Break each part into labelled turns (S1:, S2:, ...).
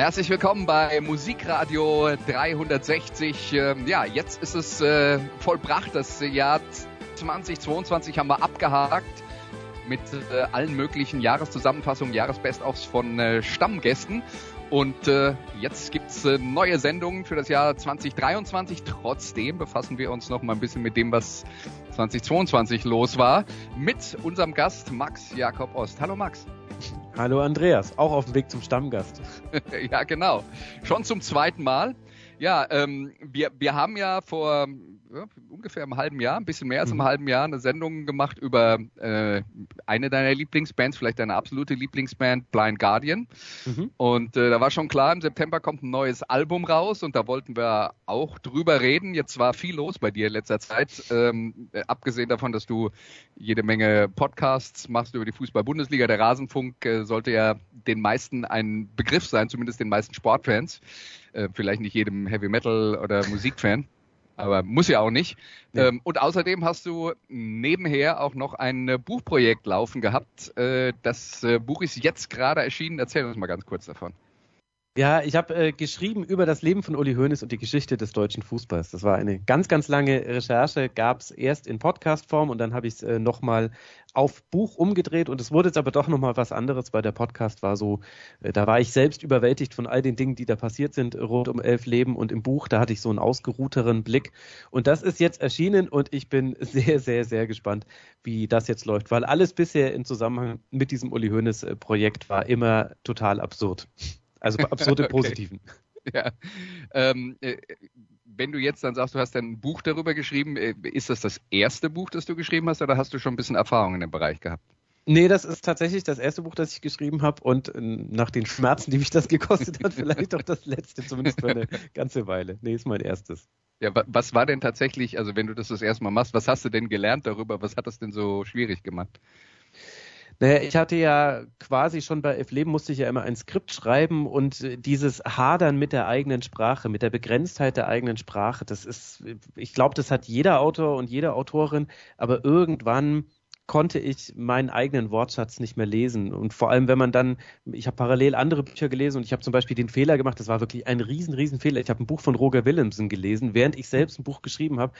S1: Herzlich willkommen bei Musikradio 360. Ähm, ja, jetzt ist es äh, vollbracht. Das Jahr 2022 haben wir abgehakt mit äh, allen möglichen Jahreszusammenfassungen, Jahresbest-ofs von äh, Stammgästen. Und jetzt gibt's äh, neue Sendungen für das Jahr 2023. Trotzdem befassen wir uns noch mal ein bisschen mit dem, was 2022 los war, mit unserem Gast Max Jakob Ost. Hallo Max.
S2: Hallo Andreas, auch auf dem Weg zum Stammgast.
S1: ja, genau. Schon zum zweiten Mal. Ja, ähm, wir, wir haben ja vor ja, ungefähr einem halben Jahr, ein bisschen mehr als einem mhm. halben Jahr, eine Sendung gemacht über äh, eine deiner Lieblingsbands, vielleicht deine absolute Lieblingsband, Blind Guardian. Mhm. Und äh, da war schon klar, im September kommt ein neues Album raus und da wollten wir auch drüber reden. Jetzt war viel los bei dir in letzter Zeit, ähm, äh, abgesehen davon, dass du jede Menge Podcasts machst über die Fußball-Bundesliga. Der Rasenfunk äh, sollte ja den meisten ein Begriff sein, zumindest den meisten Sportfans. Äh, vielleicht nicht jedem Heavy Metal oder Musikfan, aber muss ja auch nicht. Ja. Ähm, und außerdem hast du nebenher auch noch ein äh, Buchprojekt laufen gehabt. Äh, das äh, Buch ist jetzt gerade erschienen. Erzähl uns mal ganz kurz davon.
S2: Ja, ich habe äh, geschrieben über das Leben von Uli Hoeneß und die Geschichte des deutschen Fußballs. Das war eine ganz, ganz lange Recherche, gab es erst in Podcast-Form und dann habe ich es äh, nochmal auf Buch umgedreht und es wurde jetzt aber doch nochmal was anderes, weil der Podcast war so, äh, da war ich selbst überwältigt von all den Dingen, die da passiert sind, rund um elf Leben und im Buch, da hatte ich so einen ausgeruhteren Blick und das ist jetzt erschienen und ich bin sehr, sehr, sehr gespannt, wie das jetzt läuft, weil alles bisher im Zusammenhang mit diesem Uli Hoeneß-Projekt war immer total absurd. Also absurde okay. Positiven.
S1: Ja. Ähm, äh, wenn du jetzt dann sagst, du hast ein Buch darüber geschrieben, äh, ist das das erste Buch, das du geschrieben hast, oder hast du schon ein bisschen Erfahrung in dem Bereich gehabt?
S2: Nee, das ist tatsächlich das erste Buch, das ich geschrieben habe und äh, nach den Schmerzen, die mich das gekostet hat, vielleicht auch das letzte, zumindest für eine ganze Weile. Nee, ist mein erstes.
S1: Ja, was war denn tatsächlich, also wenn du das das erste Mal machst, was hast du denn gelernt darüber? Was hat das denn so schwierig gemacht?
S2: Naja, ich hatte ja quasi schon bei F Leben musste ich ja immer ein Skript schreiben und äh, dieses Hadern mit der eigenen Sprache, mit der Begrenztheit der eigenen Sprache, das ist, ich glaube, das hat jeder Autor und jede Autorin, aber irgendwann konnte ich meinen eigenen Wortschatz nicht mehr lesen. Und vor allem, wenn man dann, ich habe parallel andere Bücher gelesen und ich habe zum Beispiel den Fehler gemacht, das war wirklich ein riesen, riesen Fehler. Ich habe ein Buch von Roger Willemsen gelesen, während ich selbst ein Buch geschrieben habe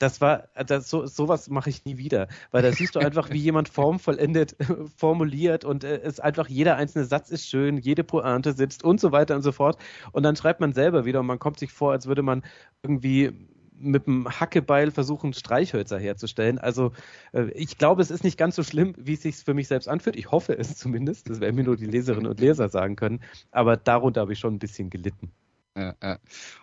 S2: das war, das, so, sowas mache ich nie wieder, weil da siehst du einfach, wie jemand formvollendet formuliert und äh, es einfach jeder einzelne Satz ist schön, jede Pointe sitzt und so weiter und so fort. Und dann schreibt man selber wieder und man kommt sich vor, als würde man irgendwie mit dem Hackebeil versuchen, Streichhölzer herzustellen. Also äh, ich glaube, es ist nicht ganz so schlimm, wie es sich für mich selbst anfühlt. Ich hoffe es zumindest. Das werden mir nur die Leserinnen und Leser sagen können. Aber darunter habe ich schon ein bisschen gelitten.
S1: Ja, ja.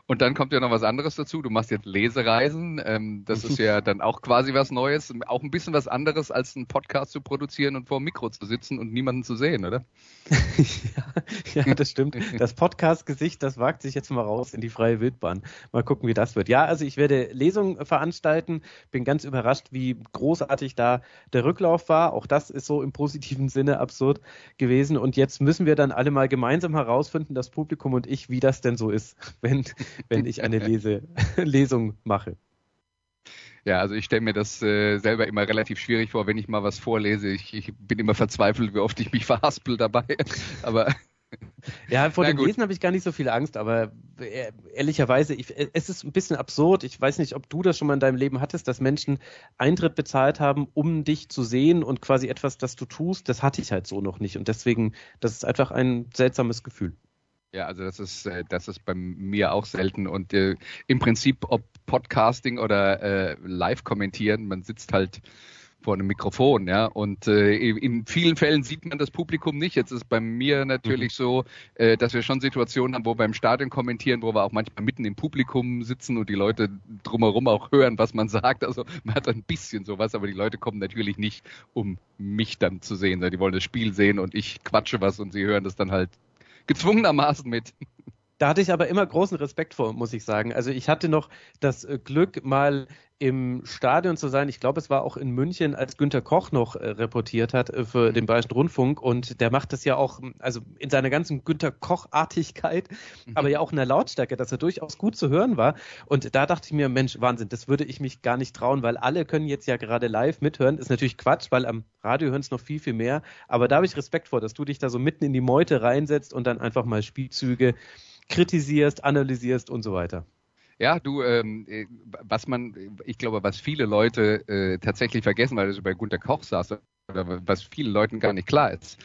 S1: Und dann kommt ja noch was anderes dazu. Du machst jetzt Lesereisen. Ähm, das ist ja dann auch quasi was Neues. Auch ein bisschen was anderes, als einen Podcast zu produzieren und vor dem Mikro zu sitzen und niemanden zu sehen, oder?
S2: ja, ja, das stimmt. Das Podcast-Gesicht, das wagt sich jetzt mal raus in die freie Wildbahn. Mal gucken, wie das wird. Ja, also ich werde Lesungen veranstalten. Bin ganz überrascht, wie großartig da der Rücklauf war. Auch das ist so im positiven Sinne absurd gewesen. Und jetzt müssen wir dann alle mal gemeinsam herausfinden, das Publikum und ich, wie das denn so ist, wenn, wenn ich eine Lese, Lesung mache.
S1: Ja, also ich stelle mir das äh, selber immer relativ schwierig vor, wenn ich mal was vorlese. Ich, ich bin immer verzweifelt, wie oft ich mich verhaspel dabei. Aber
S2: ja, vor dem Lesen habe ich gar nicht so viel Angst, aber äh, ehrlicherweise, ich, es ist ein bisschen absurd. Ich weiß nicht, ob du das schon mal in deinem Leben hattest, dass Menschen Eintritt bezahlt haben, um dich zu sehen und quasi etwas, das du tust, das hatte ich halt so noch nicht. Und deswegen, das ist einfach ein seltsames Gefühl.
S1: Ja, also das ist, äh, das ist bei mir auch selten und äh, im Prinzip, ob Podcasting oder äh, live kommentieren, man sitzt halt vor einem Mikrofon, ja. Und äh, in vielen Fällen sieht man das Publikum nicht. Jetzt ist bei mir natürlich mhm. so, äh, dass wir schon Situationen haben, wo wir im Stadion kommentieren, wo wir auch manchmal mitten im Publikum sitzen und die Leute drumherum auch hören, was man sagt. Also man hat ein bisschen sowas, aber die Leute kommen natürlich nicht, um mich dann zu sehen. Die wollen das Spiel sehen und ich quatsche was und sie hören das dann halt
S3: gezwungenermaßen mit.
S2: Da hatte ich aber immer großen Respekt vor, muss ich sagen. Also ich hatte noch das äh, Glück, mal im Stadion zu sein. Ich glaube, es war auch in München, als Günter Koch noch äh, reportiert hat äh, für den Bayerischen Rundfunk. Und der macht das ja auch, also in seiner ganzen Günter Koch-Artigkeit, mhm. aber ja auch in der Lautstärke, dass er durchaus gut zu hören war. Und da dachte ich mir, Mensch, Wahnsinn, das würde ich mich gar nicht trauen, weil alle können jetzt ja gerade live mithören. Ist natürlich Quatsch, weil am Radio hören es noch viel, viel mehr. Aber da habe ich Respekt vor, dass du dich da so mitten in die Meute reinsetzt und dann einfach mal Spielzüge kritisierst, analysierst und so weiter.
S3: Ja, du, ähm, äh, was man, ich glaube, was viele Leute äh, tatsächlich vergessen, weil du bei Gunter Koch saß, oder was vielen Leuten gar nicht klar ist,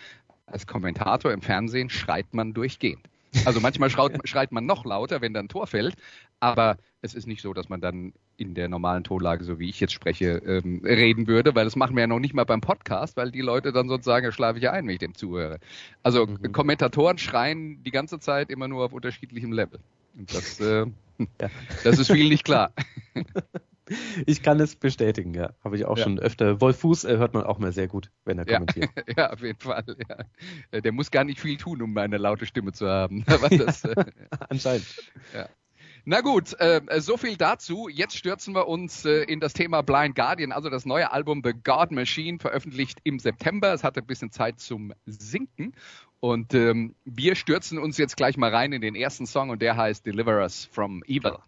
S3: als Kommentator im Fernsehen schreit man durchgehend. Also manchmal schreit, schreit man noch lauter, wenn dann ein Tor fällt, aber es ist nicht so, dass man dann in der normalen Tonlage, so wie ich jetzt spreche, ähm, reden würde, weil das machen wir ja noch nicht mal beim Podcast, weil die Leute dann sonst sagen, ja, schlafe ich ja ein, wenn ich dem zuhöre. Also mhm. Kommentatoren schreien die ganze Zeit immer nur auf unterschiedlichem Level. Und das, äh, ja. das ist vielen nicht klar.
S2: Ich kann es bestätigen, ja. Habe ich auch ja. schon öfter. Wolf Fuß äh, hört man auch mal sehr gut, wenn er kommentiert.
S3: Ja, ja auf jeden Fall. Ja. Äh, der muss gar nicht viel tun, um eine laute Stimme zu haben. Das,
S2: äh, Anscheinend.
S3: Ja. Na gut, äh, so viel dazu. Jetzt stürzen wir uns äh, in das Thema Blind Guardian, also das neue Album The God Machine, veröffentlicht im September. Es hatte ein bisschen Zeit zum Sinken. Und ähm, wir stürzen uns jetzt gleich mal rein in den ersten Song und der heißt Deliver Us from Evil.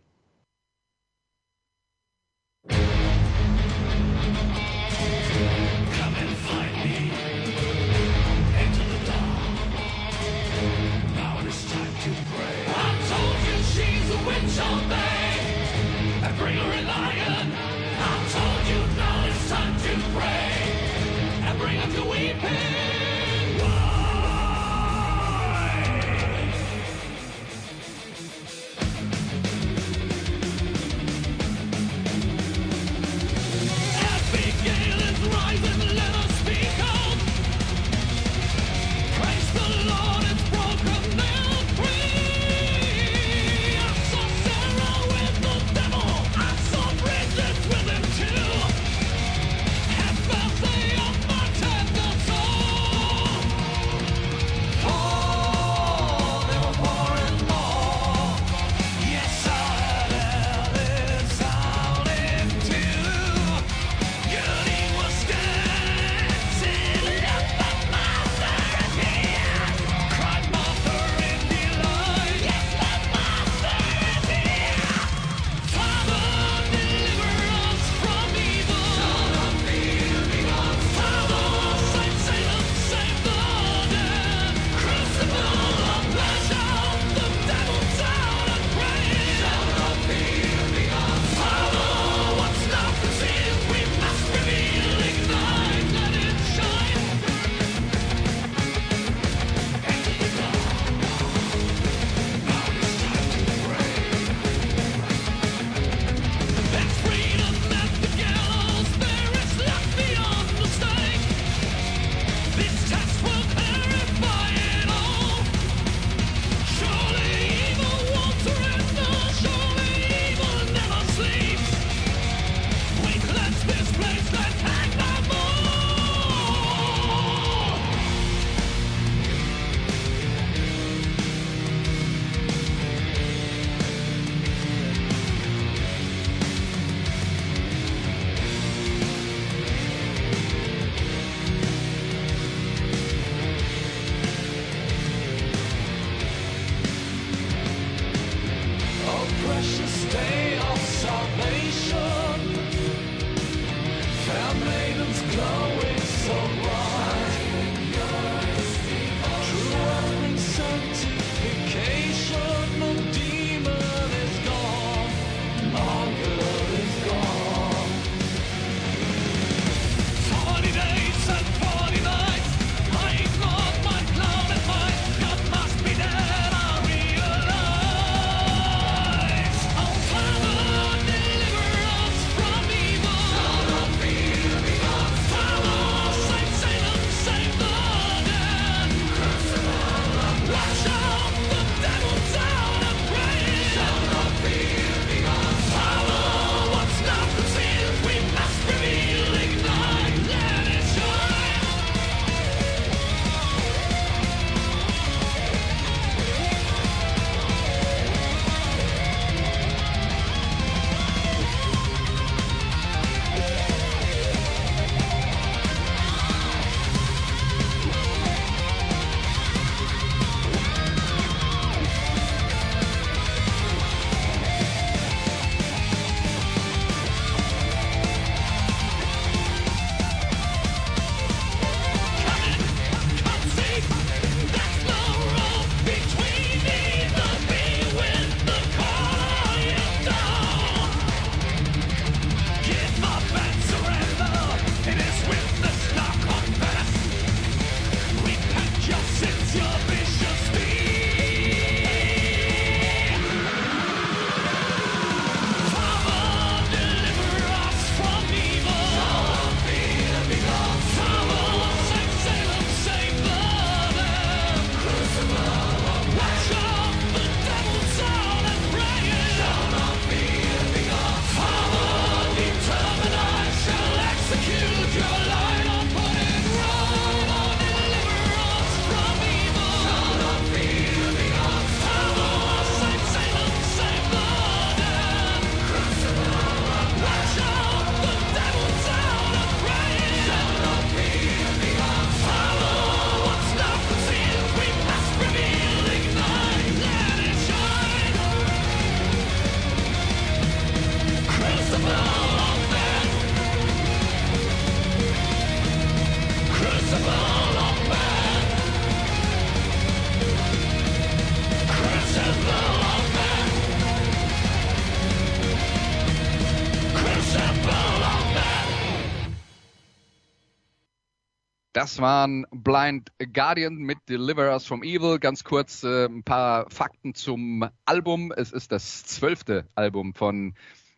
S1: Das waren Blind Guardian mit Deliver Us from Evil. Ganz kurz äh, ein paar Fakten zum Album. Es ist das zwölfte Album von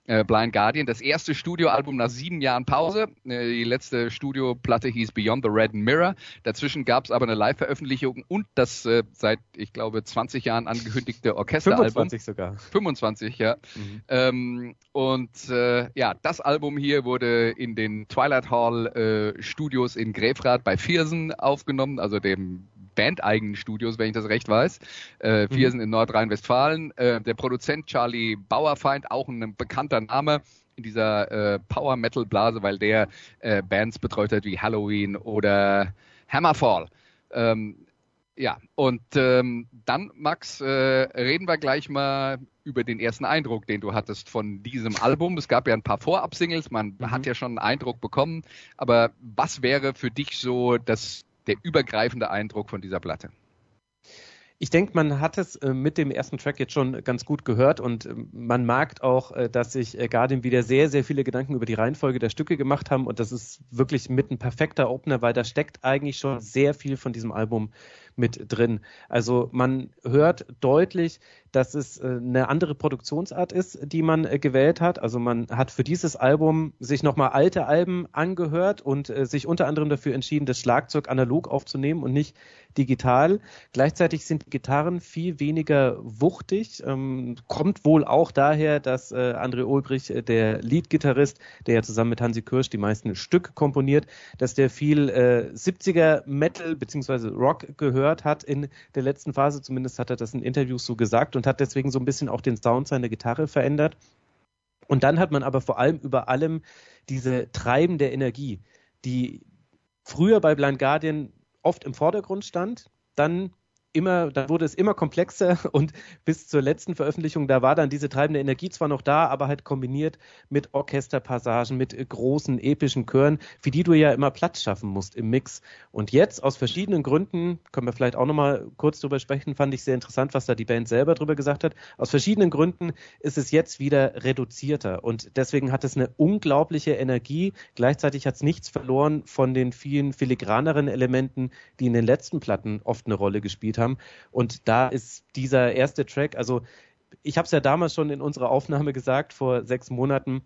S1: äh, Blind Guardian, das erste Studioalbum nach sieben Jahren Pause. Äh, die letzte Studioplatte hieß Beyond the Red Mirror. Dazwischen gab es aber eine Live-Veröffentlichung und das äh, seit, ich glaube, 20 Jahren angekündigte Orchesteralbum.
S2: 25 sogar.
S1: 25, ja. Mhm. Ähm, und äh, ja, das Album hier wurde in den Twilight Hall äh, Studios in Grefrath bei Viersen aufgenommen, also dem bandeigenen Studios, wenn ich das recht weiß. Äh, wir mhm. sind in Nordrhein-Westfalen. Äh, der Produzent Charlie Bauerfeind, auch ein bekannter Name in dieser äh, Power Metal Blase, weil der äh, Bands betreut hat wie Halloween oder Hammerfall. Ähm, ja, und ähm, dann, Max, äh, reden wir gleich mal über den ersten Eindruck, den du hattest von diesem Album. Es gab ja ein paar Vorab-Singles, man mhm. hat ja schon einen Eindruck bekommen. Aber was wäre für dich so das der übergreifende Eindruck von dieser Platte?
S2: Ich denke, man hat es äh, mit dem ersten Track jetzt schon ganz gut gehört und äh, man merkt auch, äh, dass sich Guardian wieder sehr, sehr viele Gedanken über die Reihenfolge der Stücke gemacht haben und das ist wirklich mit ein perfekter Opener, weil da steckt eigentlich schon sehr viel von diesem Album mit drin. Also man hört deutlich, dass es äh, eine andere Produktionsart ist, die man äh, gewählt hat. Also man hat für dieses Album sich nochmal alte Alben angehört und äh, sich unter anderem dafür entschieden, das Schlagzeug analog aufzunehmen und nicht digital. Gleichzeitig sind Gitarren viel weniger wuchtig. Ähm, kommt wohl auch daher, dass André Ulbrich, der Leadgitarrist, der ja zusammen mit Hansi Kirsch die meisten Stücke komponiert, dass der viel äh, 70er Metal bzw. Rock gehört hat in der letzten Phase. Zumindest hat er das in Interviews so gesagt und hat deswegen so ein bisschen auch den Sound seiner Gitarre verändert. Und dann hat man aber vor allem über allem diese treibende Energie, die früher bei Blind Guardian oft im Vordergrund stand, dann immer, da wurde es immer komplexer und bis zur letzten Veröffentlichung, da war dann diese treibende Energie zwar noch da, aber halt kombiniert mit Orchesterpassagen, mit großen epischen Chören, für die du ja immer Platz schaffen musst im Mix. Und jetzt aus verschiedenen Gründen, können wir vielleicht auch nochmal kurz drüber sprechen, fand ich sehr interessant, was da die Band selber drüber gesagt hat. Aus verschiedenen Gründen ist es jetzt wieder reduzierter und deswegen hat es eine unglaubliche Energie. Gleichzeitig hat es nichts verloren von den vielen filigraneren Elementen, die in den letzten Platten oft eine Rolle gespielt haben haben. Und da ist dieser erste Track, also ich habe es ja damals schon in unserer Aufnahme gesagt, vor sechs Monaten,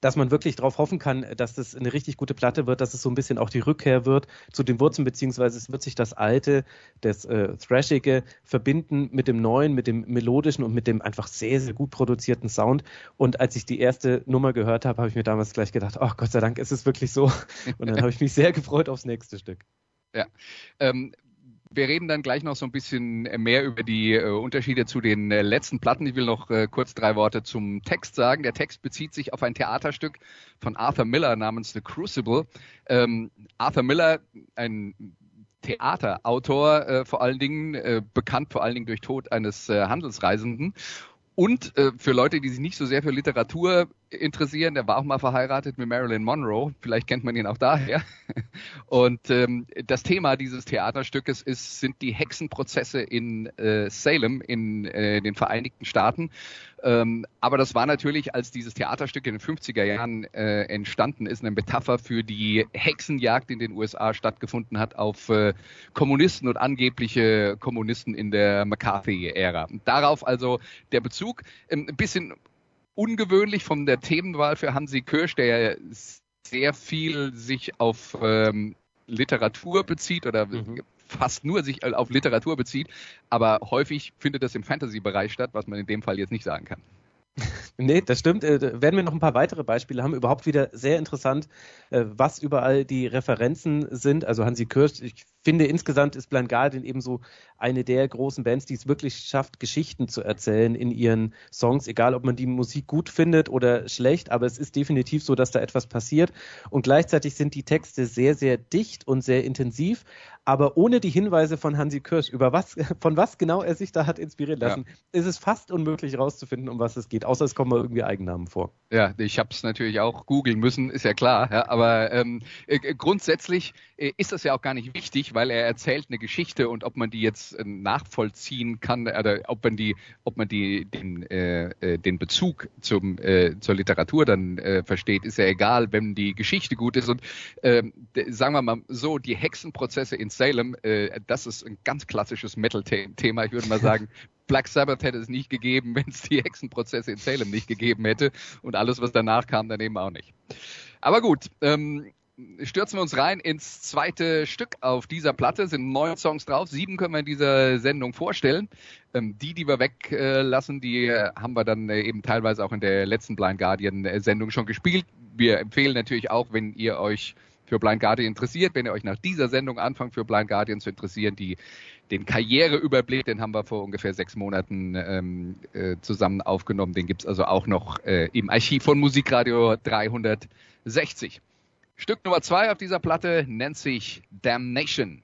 S2: dass man wirklich darauf hoffen kann, dass das eine richtig gute Platte wird, dass es so ein bisschen auch die Rückkehr wird zu den Wurzeln, beziehungsweise es wird sich das Alte, das äh, Thrashige verbinden mit dem Neuen, mit dem Melodischen und mit dem einfach sehr, sehr gut produzierten Sound. Und als ich die erste Nummer gehört habe, habe ich mir damals gleich gedacht, oh Gott sei Dank ist es wirklich so. Und dann habe ich mich sehr gefreut aufs nächste Stück.
S1: Ja, ähm, wir reden dann gleich noch so ein bisschen mehr über die äh, Unterschiede zu den äh, letzten Platten. Ich will noch äh, kurz drei Worte zum Text sagen. Der Text bezieht sich auf ein Theaterstück von Arthur Miller namens The Crucible. Ähm, Arthur Miller, ein Theaterautor äh, vor allen Dingen, äh, bekannt vor allen Dingen durch Tod eines äh, Handelsreisenden. Und äh, für Leute, die sich nicht so sehr für Literatur interessieren, der war auch mal verheiratet mit Marilyn Monroe, vielleicht kennt man ihn auch daher. Und ähm, das Thema dieses Theaterstückes ist, sind die Hexenprozesse in äh, Salem in äh, den Vereinigten Staaten. Ähm, aber das war natürlich, als dieses Theaterstück in den 50er Jahren äh, entstanden ist, eine Metapher für die Hexenjagd in den USA stattgefunden hat auf äh, Kommunisten und angebliche Kommunisten in der McCarthy-Ära. Darauf also der Bezug. Ähm, ein bisschen ungewöhnlich von der Themenwahl für Hansi Kirsch, der sehr viel sich auf ähm, Literatur bezieht oder mhm fast nur sich äh, auf Literatur bezieht, aber häufig findet das im Fantasy-Bereich statt, was man in dem Fall jetzt nicht sagen kann.
S2: Nee, das stimmt. Äh, werden wir noch ein paar weitere Beispiele haben. Überhaupt wieder sehr interessant, äh, was überall die Referenzen sind. Also Hansi Kirsch, ich finde insgesamt ist Blind Guardian eben so eine der großen Bands, die es wirklich schafft, Geschichten zu erzählen in ihren Songs, egal ob man die Musik gut findet oder schlecht, aber es ist definitiv so, dass da etwas passiert. Und gleichzeitig sind die Texte sehr, sehr dicht und sehr intensiv, aber ohne die Hinweise von Hansi Kirsch, über was, von was genau er sich da hat inspirieren lassen, ja. ist es fast unmöglich herauszufinden, um was es geht, außer es kommen mal irgendwie Eigennamen vor.
S1: Ja, ich habe es natürlich auch googeln müssen, ist ja klar, ja, aber ähm, äh, grundsätzlich äh, ist das ja auch gar nicht wichtig, weil er erzählt eine Geschichte und ob man die jetzt äh, nachvollziehen kann oder ob man die, ob man die den, äh, äh den Bezug zum äh, zur Literatur dann äh, versteht, ist ja egal, wenn die Geschichte gut ist und äh, sagen wir mal so, die Hexenprozesse in Salem, äh, das ist ein ganz klassisches Metal-Thema. Ich würde mal sagen, Black Sabbath hätte es nicht gegeben, wenn es die Hexenprozesse in Salem nicht gegeben hätte und alles, was danach kam, daneben auch nicht. Aber gut, ähm, stürzen wir uns rein ins zweite Stück auf dieser Platte. Sind neun Songs drauf. Sieben können wir in dieser Sendung vorstellen. Ähm, die, die wir weglassen, die äh, haben wir dann äh, eben teilweise auch in der letzten Blind Guardian Sendung schon gespielt. Wir empfehlen natürlich auch, wenn ihr euch für Blind Guardian interessiert, wenn ihr euch nach dieser Sendung anfangt, für Blind Guardian zu interessieren, die den Karriereüberblick, den haben wir vor ungefähr sechs Monaten ähm, äh, zusammen aufgenommen. Den gibt's also auch noch äh, im Archiv von Musikradio 360. Stück Nummer zwei auf dieser Platte nennt sich Damnation.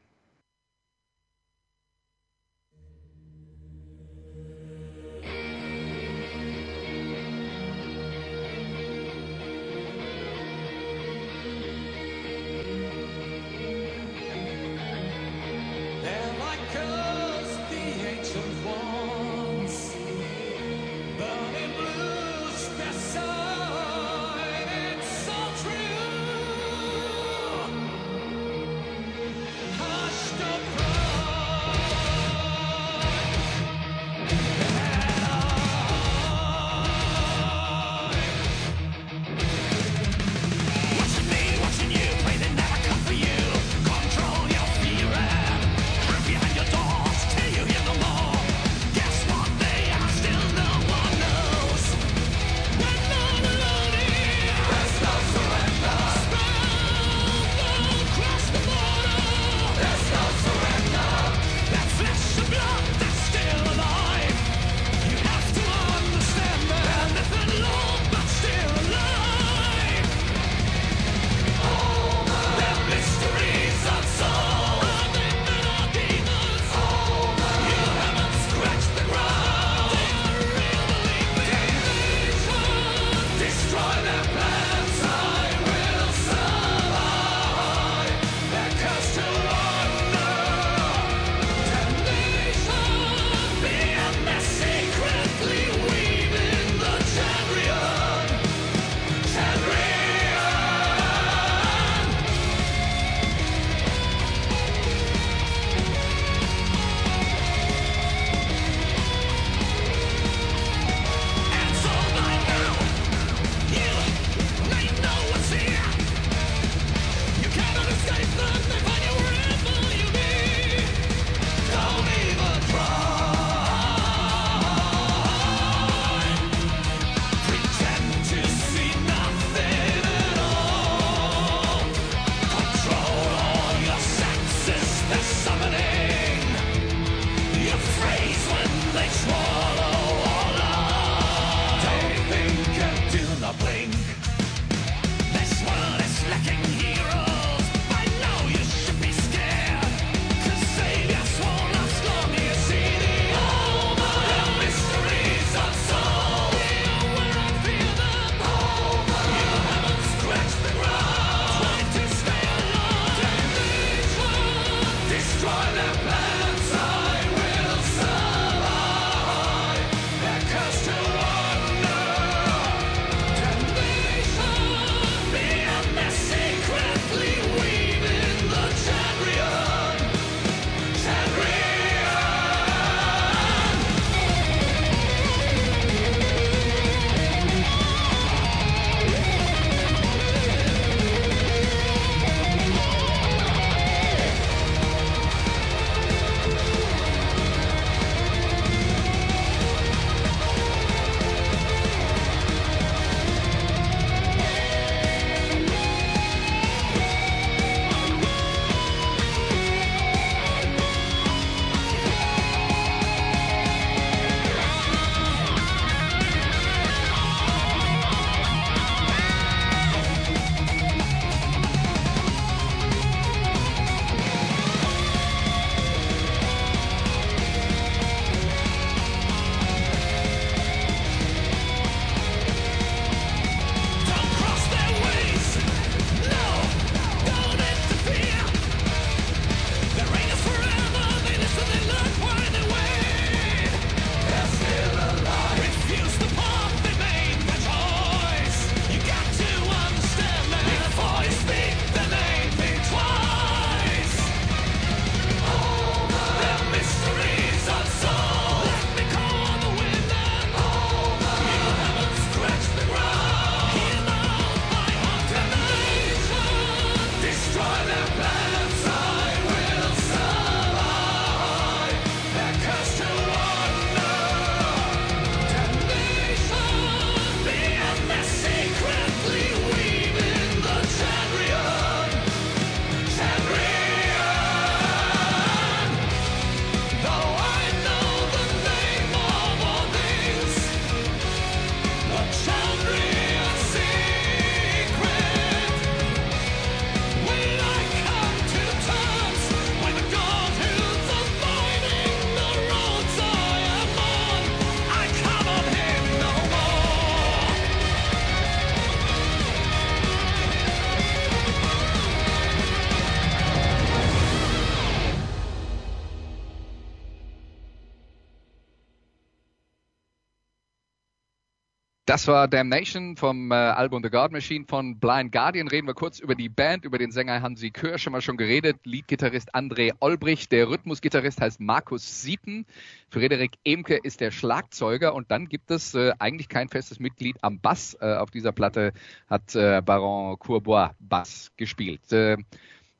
S1: Das war Damnation vom äh, Album The God Machine von Blind Guardian. Reden wir kurz über die Band, über den Sänger Hansi Kör, schon mal schon geredet. Leadgitarrist André Olbrich, der Rhythmusgitarrist heißt Markus Sieten. Frederik Emke ist der Schlagzeuger und dann gibt es äh, eigentlich kein festes Mitglied am Bass. Äh, auf dieser Platte hat äh, Baron Courbois Bass gespielt. Äh,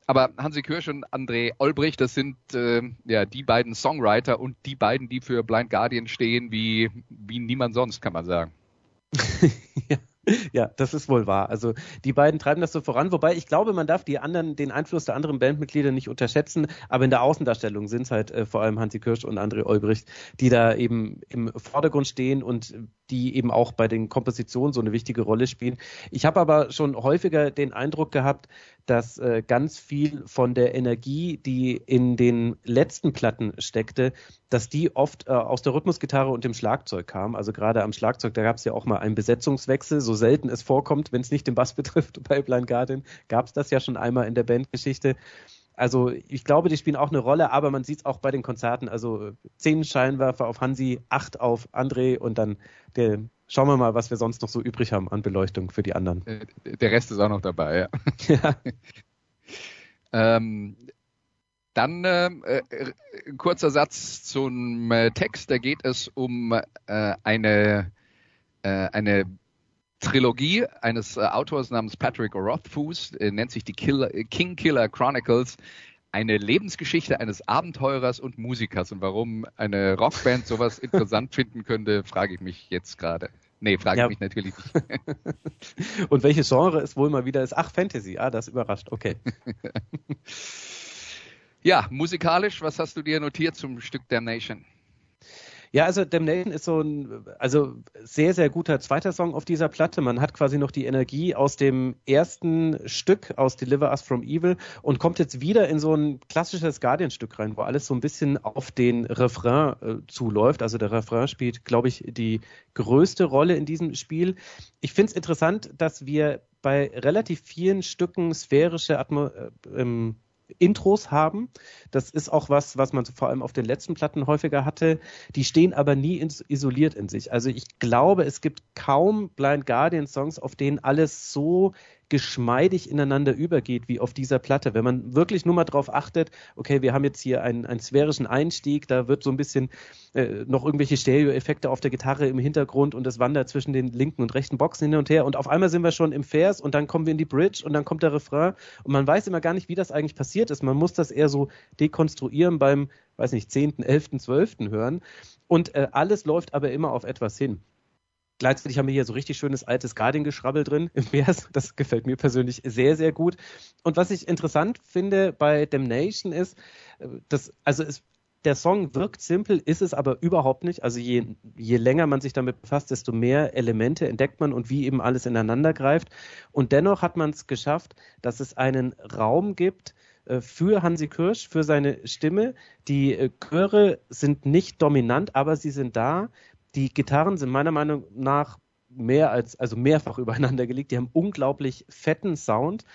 S1: aber Hansi Kirsch und André Olbrich, das sind äh, ja die beiden Songwriter und die beiden, die für Blind Guardian stehen, wie, wie niemand sonst, kann man sagen.
S2: ja. Das ist wohl wahr. Also die beiden treiben das so voran, wobei ich glaube, man darf die anderen, den Einfluss der anderen Bandmitglieder nicht unterschätzen, aber in der Außendarstellung sind es halt äh, vor allem Hansi Kirsch und André Olbricht, die da eben im Vordergrund stehen und die eben auch bei den Kompositionen so eine wichtige Rolle spielen. Ich habe aber schon häufiger den Eindruck gehabt, dass äh, ganz viel von der Energie, die in den letzten Platten steckte, dass die oft äh, aus der Rhythmusgitarre und dem Schlagzeug kam. Also gerade am Schlagzeug, da gab es ja auch mal einen Besetzungswechsel, so selten es vorkommt, wenn es nicht den Bass betrifft bei Blind Guardian, gab es das ja schon einmal in der Bandgeschichte. Also ich glaube, die spielen auch eine Rolle, aber man sieht es auch bei den Konzerten. Also zehn Scheinwerfer auf Hansi, acht auf André und dann der, schauen wir mal, was wir sonst noch so übrig haben an Beleuchtung für die anderen.
S1: Äh, der Rest ist auch noch dabei, ja. ja. ähm, dann äh, äh, ein kurzer Satz zum äh, Text. Da geht es um äh, eine, äh, eine Trilogie eines äh, Autors namens Patrick Rothfuss, äh, nennt sich die Killer, äh, King Killer Chronicles. Eine Lebensgeschichte eines Abenteurers und Musikers. Und warum eine Rockband sowas interessant finden könnte, frage ich mich jetzt gerade. Nee, frage ja. ich mich natürlich nicht.
S2: und welches Genre es wohl mal wieder ist? Ach, Fantasy. Ah, das überrascht. Okay.
S1: ja, musikalisch, was hast du dir notiert zum Stück Damnation?
S2: Ja, also Damnation ist so ein also sehr, sehr guter zweiter Song auf dieser Platte. Man hat quasi noch die Energie aus dem ersten Stück, aus Deliver Us From Evil und kommt jetzt wieder in so ein klassisches Guardian-Stück rein, wo alles so ein bisschen auf den Refrain äh, zuläuft. Also der Refrain spielt, glaube ich, die größte Rolle in diesem Spiel. Ich finde es interessant, dass wir bei relativ vielen Stücken sphärische Atmo äh, ähm, Intros haben. Das ist auch was, was man vor allem auf den letzten Platten häufiger hatte. Die stehen aber nie isoliert in sich. Also ich glaube, es gibt kaum Blind Guardian Songs, auf denen alles so geschmeidig ineinander übergeht wie auf dieser Platte. Wenn man wirklich nur mal drauf achtet, okay, wir haben jetzt hier einen, einen sphärischen Einstieg, da wird so ein bisschen äh, noch irgendwelche Stereo-Effekte auf der Gitarre im Hintergrund und es wandert zwischen den linken und rechten Boxen hin und her und auf einmal sind wir schon im Vers und dann kommen wir in die Bridge und dann kommt der Refrain und man weiß immer gar nicht, wie das eigentlich passiert ist. Man muss das eher so dekonstruieren beim, weiß nicht, 10., 11., 12. hören und äh, alles läuft aber immer auf etwas hin. Gleichzeitig haben wir hier so richtig schönes altes Guardian-Geschrabbel drin im Vers. Das gefällt mir persönlich sehr, sehr gut. Und was ich interessant finde bei Damnation ist, äh, dass, also es, der Song wirkt simpel, ist es aber überhaupt nicht. Also je, je länger man sich damit befasst, desto mehr Elemente entdeckt man und wie eben alles ineinander greift. Und dennoch hat man es geschafft, dass es einen Raum gibt, äh, für Hansi Kirsch, für seine Stimme. Die äh, Chöre sind nicht dominant, aber sie sind da. Die Gitarren sind meiner Meinung nach mehr als, also mehrfach übereinander gelegt. Die haben unglaublich fetten Sound.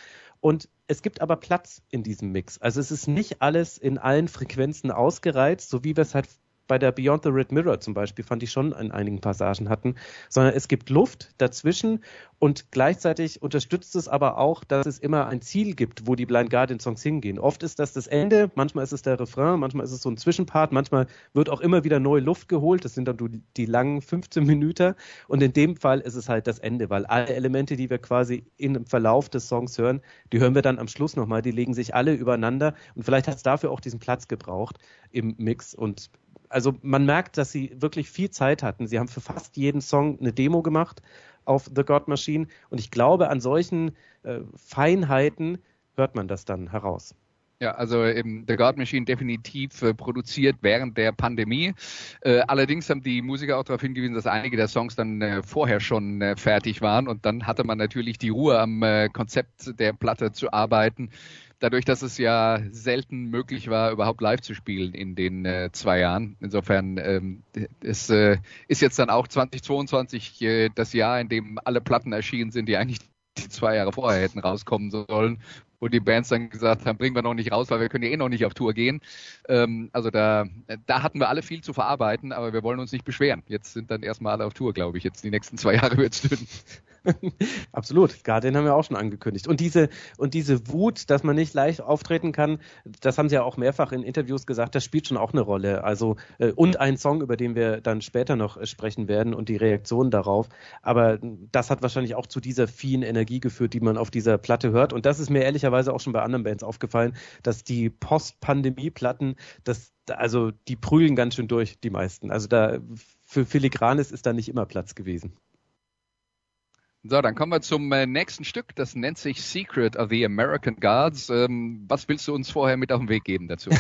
S2: Und es gibt aber Platz in diesem Mix. Also es ist nicht alles in allen Frequenzen ausgereizt, so wie wir es halt bei der Beyond the Red Mirror zum Beispiel fand ich schon in einigen Passagen hatten, sondern es gibt Luft dazwischen und gleichzeitig unterstützt es aber auch, dass es immer ein Ziel gibt, wo die Blind Guardian Songs hingehen. Oft ist das das Ende, manchmal ist es der Refrain, manchmal ist es so ein Zwischenpart, manchmal wird auch immer wieder neue Luft geholt. Das sind dann die langen 15 Minuten und in dem Fall ist es halt das Ende, weil alle Elemente, die wir quasi im Verlauf des Songs hören, die hören wir dann am Schluss nochmal, die legen sich alle übereinander und vielleicht hat es dafür auch diesen Platz gebraucht im Mix und also man merkt, dass sie wirklich viel Zeit hatten. Sie haben für fast jeden Song eine Demo gemacht auf The God Machine und ich glaube, an solchen äh, Feinheiten hört man das dann heraus.
S1: Ja, also eben The God Machine definitiv äh, produziert während der Pandemie. Äh, allerdings haben die Musiker auch darauf hingewiesen, dass einige der Songs dann äh, vorher schon äh, fertig waren und dann hatte man natürlich die Ruhe am äh, Konzept der Platte zu arbeiten dadurch, dass es ja selten möglich war, überhaupt live zu spielen in den äh, zwei Jahren. Insofern ähm, es ist jetzt dann auch 2022 äh, das Jahr, in dem alle Platten erschienen sind, die eigentlich die zwei Jahre vorher hätten rauskommen sollen. Wo die Bands dann gesagt haben, bringen wir noch nicht raus, weil wir können ja eh noch nicht auf Tour gehen. Ähm, also da, da hatten wir alle viel zu verarbeiten, aber wir wollen uns nicht beschweren. Jetzt sind dann erstmal alle auf Tour, glaube ich. Jetzt die nächsten zwei Jahre wird es dünn.
S2: Absolut, Guardian haben wir auch schon angekündigt. Und diese, und diese Wut, dass man nicht leicht auftreten kann, das haben sie ja auch mehrfach in Interviews gesagt, das spielt schon auch eine Rolle. Also, äh, und ein Song, über den wir dann später noch äh, sprechen werden und die Reaktion darauf. Aber das hat wahrscheinlich auch zu dieser vielen Energie geführt, die man auf dieser Platte hört. Und das ist mir ehrlicherweise auch schon bei anderen Bands aufgefallen, dass die Post-Pandemie-Platten, das, also, die prügeln ganz schön durch, die meisten. Also da, für Filigranes ist da nicht immer Platz gewesen.
S1: So, dann kommen wir zum äh, nächsten Stück. Das nennt sich Secret of the American Guards. Ähm, was willst du uns vorher mit auf den Weg geben dazu?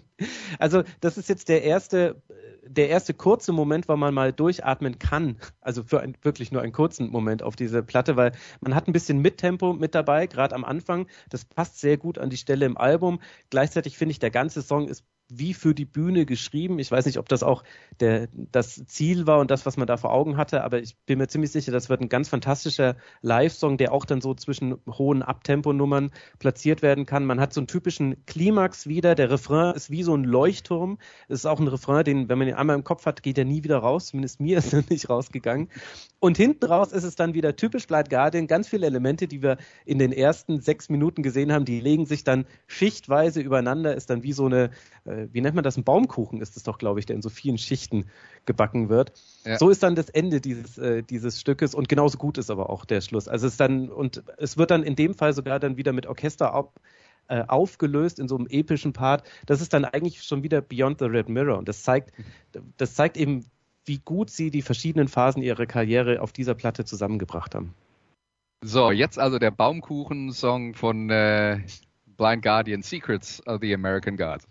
S2: also, das ist jetzt der erste, der erste kurze Moment, wo man mal durchatmen kann. Also für ein, wirklich nur einen kurzen Moment auf diese Platte, weil man hat ein bisschen Mittempo mit dabei, gerade am Anfang. Das passt sehr gut an die Stelle im Album. Gleichzeitig finde ich, der ganze Song ist wie für die Bühne geschrieben. Ich weiß nicht, ob das auch der, das Ziel war und das, was man da vor Augen hatte, aber ich bin mir ziemlich sicher, das wird ein ganz fantastischer Live-Song, der auch dann so zwischen hohen Abtemponummern platziert werden kann. Man hat so einen typischen Klimax wieder. Der Refrain ist wie so ein Leuchtturm. Es ist auch ein Refrain, den, wenn man ihn einmal im Kopf hat, geht er nie wieder raus. Zumindest mir ist er nicht rausgegangen. Und hinten raus ist es dann wieder typisch Blind Guardian. Ganz viele Elemente, die wir in den ersten sechs Minuten gesehen haben, die legen sich dann schichtweise übereinander, ist dann wie so eine, äh, wie nennt man das? Ein Baumkuchen ist es doch, glaube ich, der in so vielen Schichten gebacken wird. Ja. So ist dann das Ende dieses, äh, dieses Stückes und genauso gut ist aber auch der Schluss. Also es ist dann, und es wird dann in dem Fall sogar dann wieder mit Orchester auf, äh, aufgelöst in so einem epischen Part. Das ist dann eigentlich schon wieder Beyond the Red Mirror und das zeigt, das zeigt eben, wie gut sie die verschiedenen Phasen ihrer Karriere auf dieser Platte zusammengebracht haben.
S1: So, jetzt also der Baumkuchen-Song von äh, Blind Guardian Secrets of the American Gods.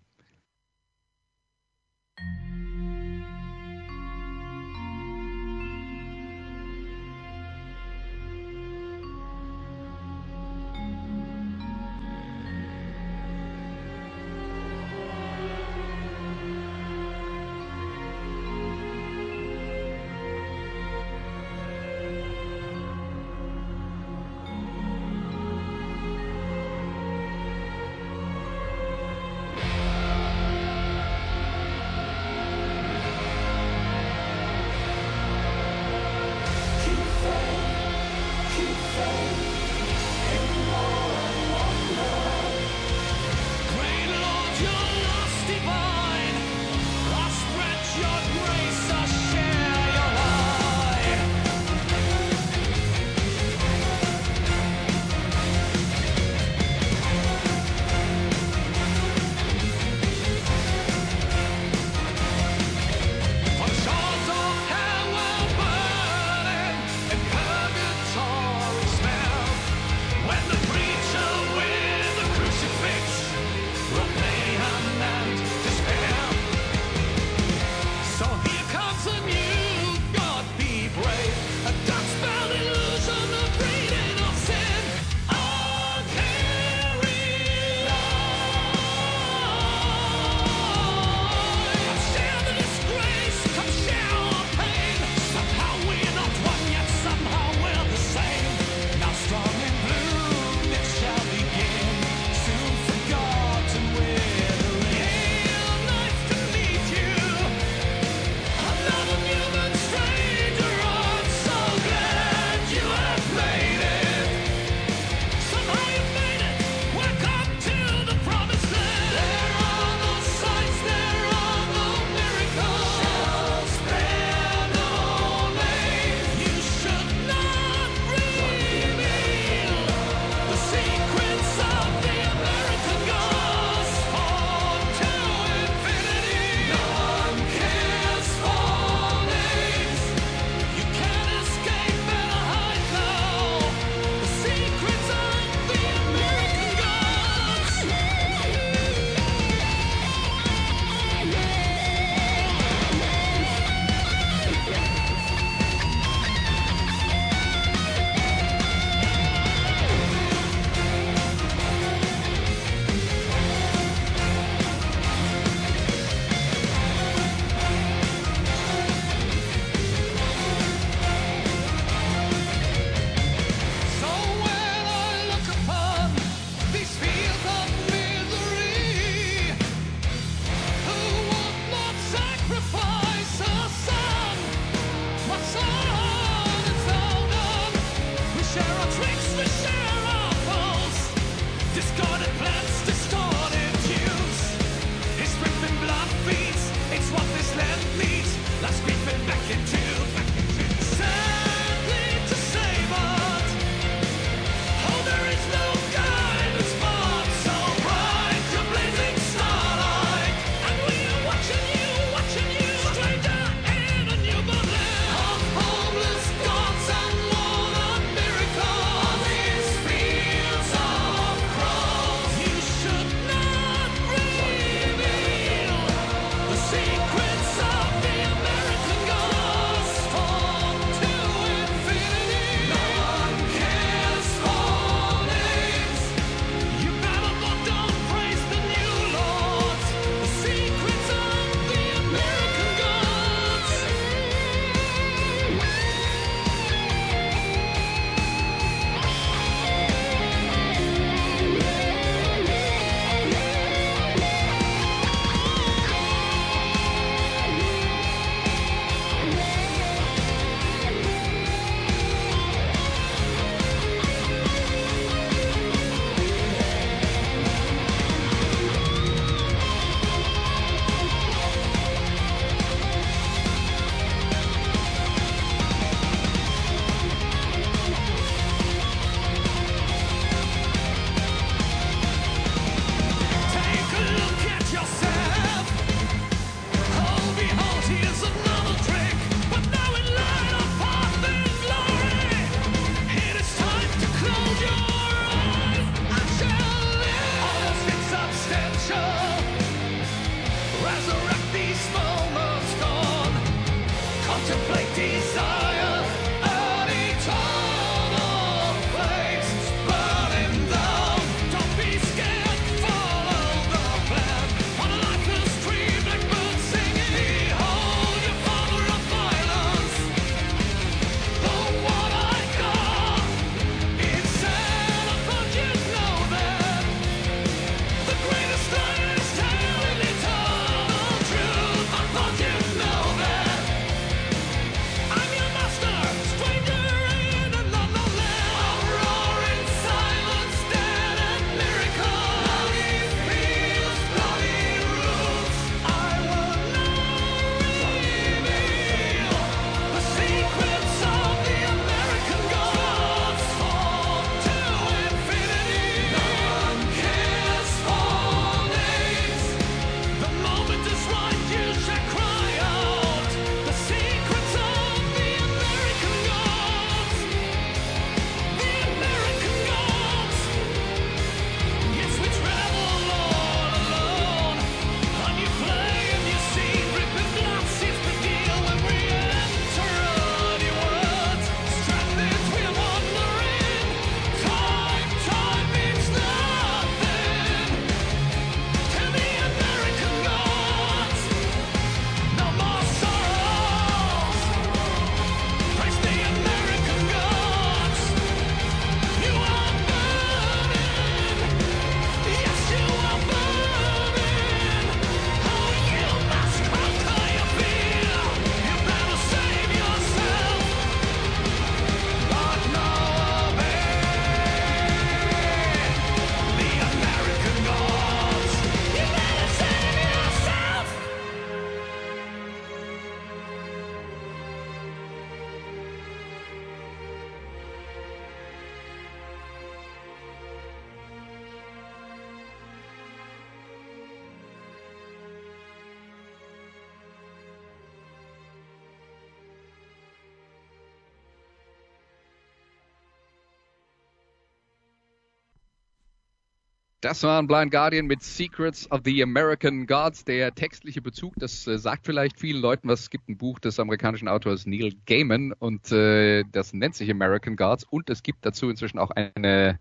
S1: Das war ein Blind Guardian mit Secrets of the American Gods. Der textliche Bezug, das äh, sagt vielleicht vielen Leuten was. Es gibt ein Buch des amerikanischen Autors Neil Gaiman und äh, das nennt sich American Gods und es gibt dazu inzwischen auch eine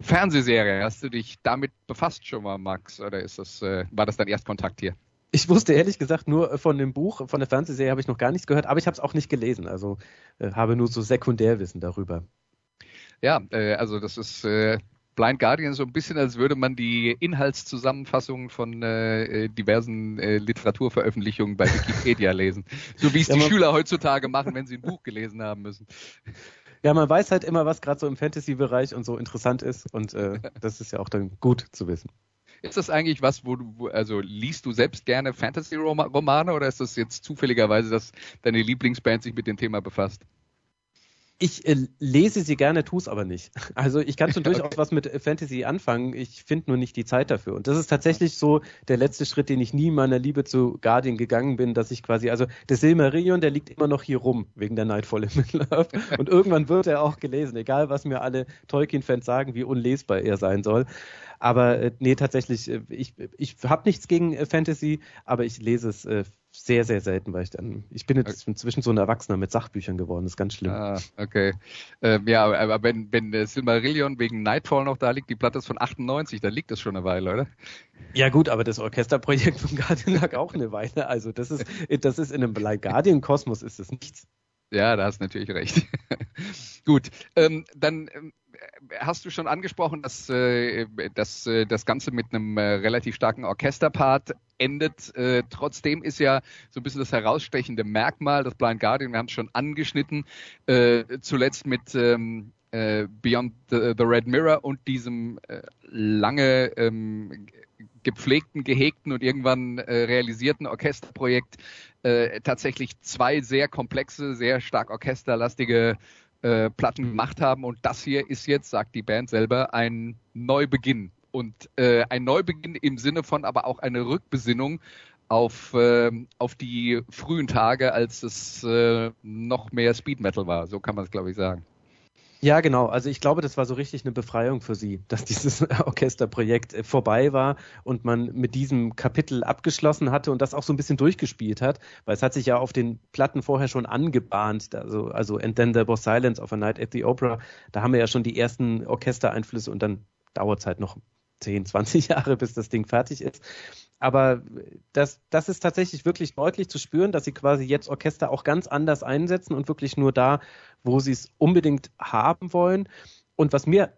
S1: Fernsehserie. Hast du dich damit befasst schon mal, Max? Oder ist das, äh, war das dein Erstkontakt hier?
S2: Ich wusste ehrlich gesagt nur von dem Buch, von der Fernsehserie habe ich noch gar nichts gehört, aber ich habe es auch nicht gelesen. Also äh, habe nur so Sekundärwissen darüber.
S1: Ja, äh, also das ist äh, Blind Guardian so ein bisschen, als würde man die Inhaltszusammenfassungen von äh, diversen äh, Literaturveröffentlichungen bei Wikipedia lesen. So wie es ja, die Schüler heutzutage machen, wenn sie ein Buch gelesen haben müssen.
S2: Ja, man weiß halt immer, was gerade so im Fantasy-Bereich und so interessant ist und äh, das ist ja auch dann gut zu wissen.
S1: Ist das eigentlich was, wo du, also liest du selbst gerne Fantasy-Romane oder ist das jetzt zufälligerweise, dass deine Lieblingsband sich mit dem Thema befasst?
S2: Ich äh, lese sie gerne, tue es aber nicht. Also ich kann schon durchaus okay. was mit Fantasy anfangen, ich finde nur nicht die Zeit dafür. Und das ist tatsächlich so der letzte Schritt, den ich nie meiner Liebe zu Guardian gegangen bin, dass ich quasi, also der Silmarillion, der liegt immer noch hier rum, wegen der Nightfall in Middle-earth. Und irgendwann wird er auch gelesen, egal was mir alle Tolkien-Fans sagen, wie unlesbar er sein soll. Aber äh, nee, tatsächlich, äh, ich, ich habe nichts gegen äh, Fantasy, aber ich lese es äh, sehr, sehr selten, weil ich dann, ich bin jetzt inzwischen so ein Erwachsener mit Sachbüchern geworden, das ist ganz schlimm.
S1: Ah, okay. Ähm, ja, aber wenn, wenn äh, Silmarillion wegen Nightfall noch da liegt, die Platte ist von 98, dann liegt das schon eine Weile, oder?
S2: Ja gut, aber das Orchesterprojekt von Guardian lag auch eine Weile, also das ist, das ist in einem Guardian-Kosmos ist das nichts.
S1: Ja, da hast du natürlich recht. Gut, ähm, dann ähm, hast du schon angesprochen, dass, äh, dass äh, das Ganze mit einem äh, relativ starken Orchesterpart endet. Trotzdem ist ja so ein bisschen das herausstechende Merkmal, das Blind Guardian, wir haben es schon angeschnitten, zuletzt mit ähm, äh, Beyond the, Red Mirror und diesem lange ähm, gepflegten, gehegten und irgendwann realisierten Orchesterprojekt tatsächlich zwei sehr komplexe, sehr stark orchesterlastige äh, Platten gemacht haben. Und das hier ist jetzt, sagt die Band selber, ein Neubeginn. Und äh, ein Neubeginn im Sinne von aber auch eine Rückbesinnung auf, äh, auf die frühen Tage, als es äh, noch mehr Speed Metal war. So kann man es, glaube ich, sagen.
S2: Ja, genau. Also ich glaube, das war so richtig eine Befreiung für sie, dass dieses Orchesterprojekt äh, vorbei war und man mit diesem Kapitel abgeschlossen hatte und das auch so ein bisschen durchgespielt hat, weil es hat sich ja auf den Platten vorher schon angebahnt, also, also And Then There Was Silence of a Night at the Opera, da haben wir ja schon die ersten Orchestereinflüsse und dann dauert es halt noch 10, 20 Jahre, bis das Ding fertig ist. Aber das, das ist tatsächlich wirklich deutlich zu spüren, dass sie quasi jetzt Orchester auch ganz anders einsetzen und wirklich nur da, wo sie es unbedingt haben wollen. Und was mir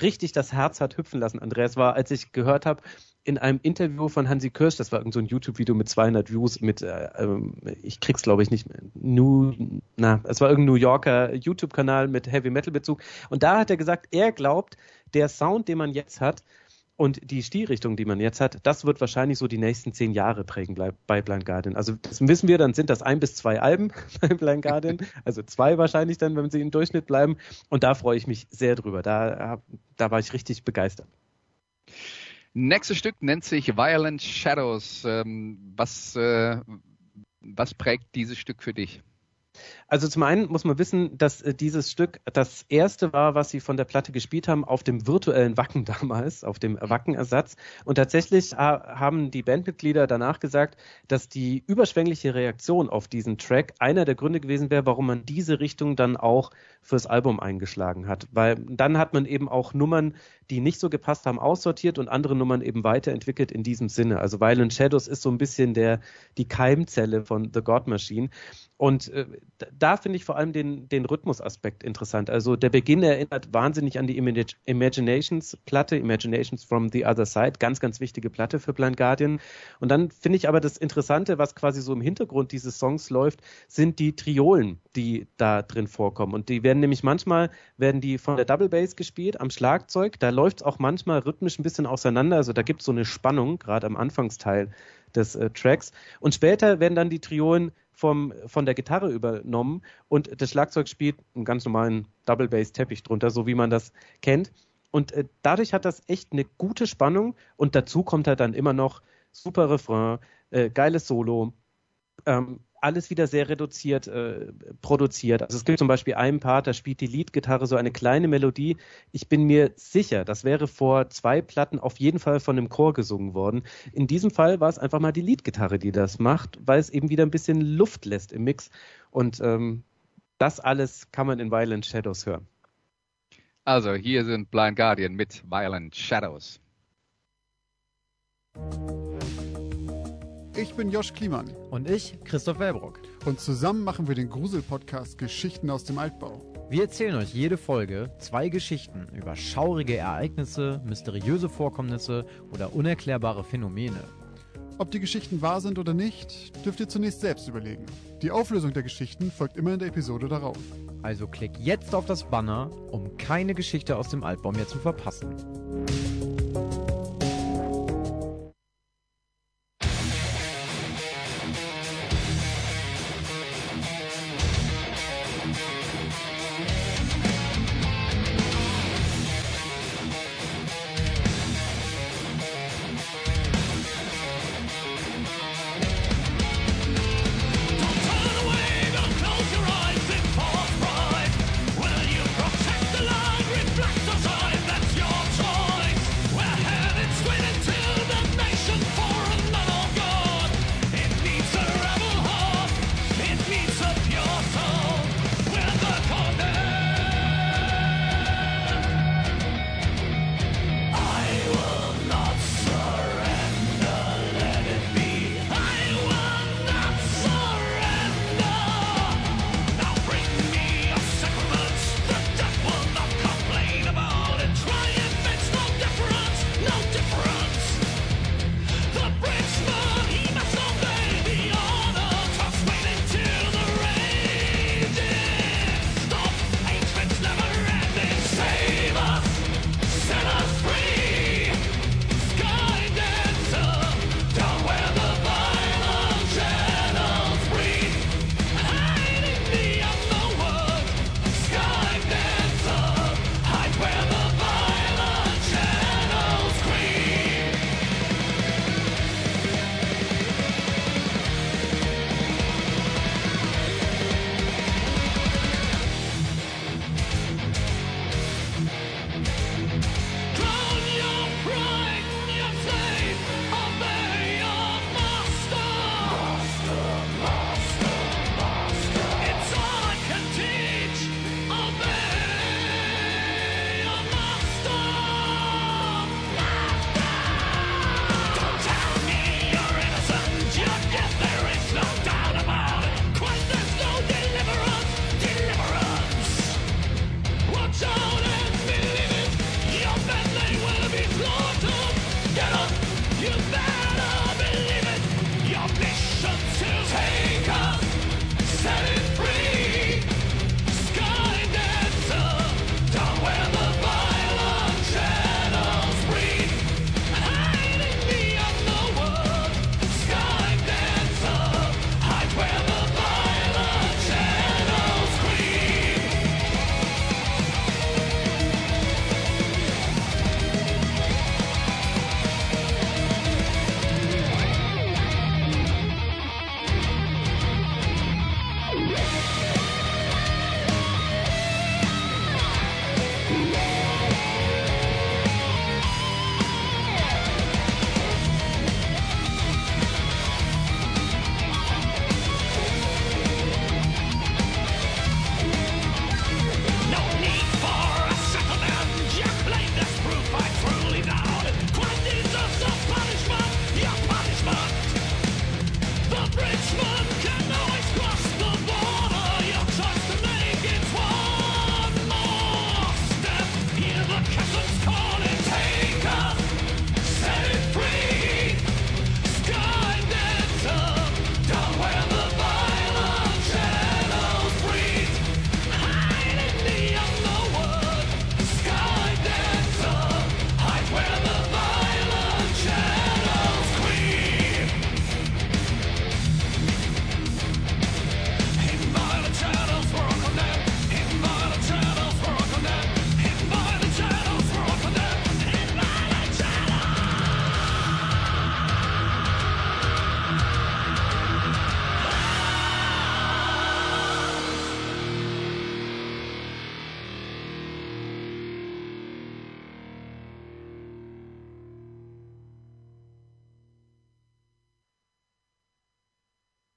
S2: richtig das Herz hat hüpfen lassen, Andreas, war, als ich gehört habe, in einem Interview von Hansi Kirsch, das war irgend so ein YouTube-Video mit 200 Views, mit, äh, ähm, ich krieg's glaube ich nicht, New, na, es war irgendein New Yorker YouTube-Kanal mit Heavy Metal-Bezug. Und da hat er gesagt, er glaubt, der Sound, den man jetzt hat, und die Stilrichtung, die man jetzt hat, das wird wahrscheinlich so die nächsten zehn Jahre prägen bei Blind Guardian. Also das wissen wir, dann sind das ein bis zwei Alben bei Blind Guardian. Also zwei wahrscheinlich dann, wenn sie im Durchschnitt bleiben. Und da freue ich mich sehr drüber. Da, da war ich richtig begeistert.
S1: Nächstes Stück nennt sich Violent Shadows. Ähm, was, äh, was prägt dieses Stück für dich?
S2: Also zum einen muss man wissen, dass äh, dieses Stück das erste war, was sie von der Platte gespielt haben, auf dem virtuellen Wacken damals, auf dem Wackenersatz. Und tatsächlich haben die Bandmitglieder danach gesagt, dass die überschwängliche Reaktion auf diesen Track einer der Gründe gewesen wäre, warum man diese Richtung dann auch fürs Album eingeschlagen hat. Weil dann hat man eben auch Nummern, die nicht so gepasst haben, aussortiert und andere Nummern eben weiterentwickelt in diesem Sinne. Also Violent Shadows ist so ein bisschen der, die Keimzelle von The God Machine. Und äh, da finde ich vor allem den, den Rhythmusaspekt interessant. Also der Beginn erinnert wahnsinnig an die Imaginations-Platte, Imaginations from the Other Side, ganz, ganz wichtige Platte für Blind Guardian. Und dann finde ich aber das Interessante, was quasi so im Hintergrund dieses Songs läuft, sind die Triolen, die da drin vorkommen. Und die werden nämlich manchmal, werden die von der Double Bass gespielt am Schlagzeug. Da läuft es auch manchmal rhythmisch ein bisschen auseinander. Also da gibt es so eine Spannung, gerade am Anfangsteil des äh, Tracks. Und später werden dann die Triolen vom, von der Gitarre übernommen und das Schlagzeug spielt einen ganz normalen Double Bass Teppich drunter, so wie man das kennt. Und äh, dadurch hat das echt eine gute Spannung und dazu kommt halt dann immer noch super Refrain, äh, geiles Solo, ähm, alles wieder sehr reduziert äh, produziert. Also es gibt zum Beispiel einen Part, da spielt die Leadgitarre so eine kleine Melodie. Ich bin mir sicher, das wäre vor zwei Platten auf jeden Fall von einem Chor gesungen worden. In diesem Fall war es einfach mal die Leadgitarre, die das macht, weil es eben wieder ein bisschen Luft lässt im Mix. Und ähm, das alles kann man in Violent Shadows hören.
S1: Also hier sind Blind Guardian mit Violent Shadows.
S4: Ich bin Josh Kliemann.
S5: Und ich, Christoph Wellbrock.
S4: Und zusammen machen wir den Grusel-Podcast Geschichten aus dem Altbau.
S5: Wir erzählen euch jede Folge zwei Geschichten über schaurige Ereignisse, mysteriöse Vorkommnisse oder unerklärbare Phänomene.
S4: Ob die Geschichten wahr sind oder nicht, dürft ihr zunächst selbst überlegen. Die Auflösung der Geschichten folgt immer in der Episode darauf.
S5: Also klick jetzt auf das Banner, um keine Geschichte aus dem Altbau mehr zu verpassen.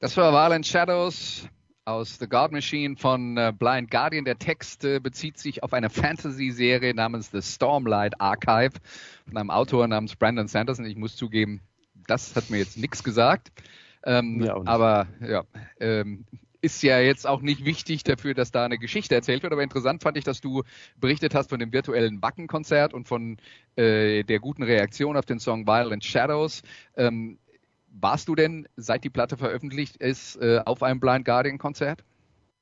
S1: Das war Violent Shadows aus The God Machine von äh, Blind Guardian. Der Text äh, bezieht sich auf eine Fantasy-Serie namens The Stormlight Archive von einem Autor namens Brandon Sanderson. Ich muss zugeben, das hat mir jetzt nichts gesagt. Ähm, ja, aber ja, ähm, ist ja jetzt auch nicht wichtig dafür, dass da eine Geschichte erzählt wird. Aber interessant fand ich, dass du berichtet hast von dem virtuellen Wackenkonzert und von äh, der guten Reaktion auf den Song Violent Shadows. Ähm, warst du denn, seit die Platte veröffentlicht ist, äh, auf einem Blind Guardian Konzert?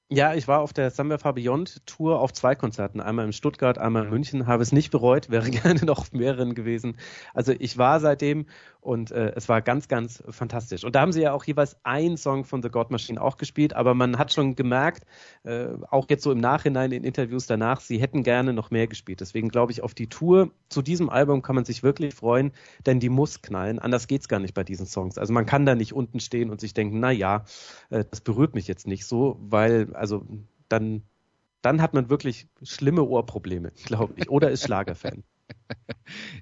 S2: Ja, ich war auf der Summer Far Beyond Tour auf zwei Konzerten, einmal in Stuttgart, einmal in München, habe es nicht bereut, wäre gerne noch auf mehreren gewesen. Also ich war seitdem und äh, es war ganz, ganz fantastisch. Und da haben sie ja auch jeweils einen Song von The God Machine auch gespielt, aber man hat schon gemerkt, äh, auch jetzt so im Nachhinein in Interviews danach, sie hätten gerne noch mehr gespielt. Deswegen glaube ich, auf die Tour zu diesem Album kann man sich wirklich freuen, denn die muss knallen. Anders geht's gar nicht bei diesen Songs. Also man kann da nicht unten stehen und sich denken, na ja, äh, das berührt mich jetzt nicht so, weil also dann dann hat man wirklich schlimme Ohrprobleme, glaube ich, oder ist Schlagerfan.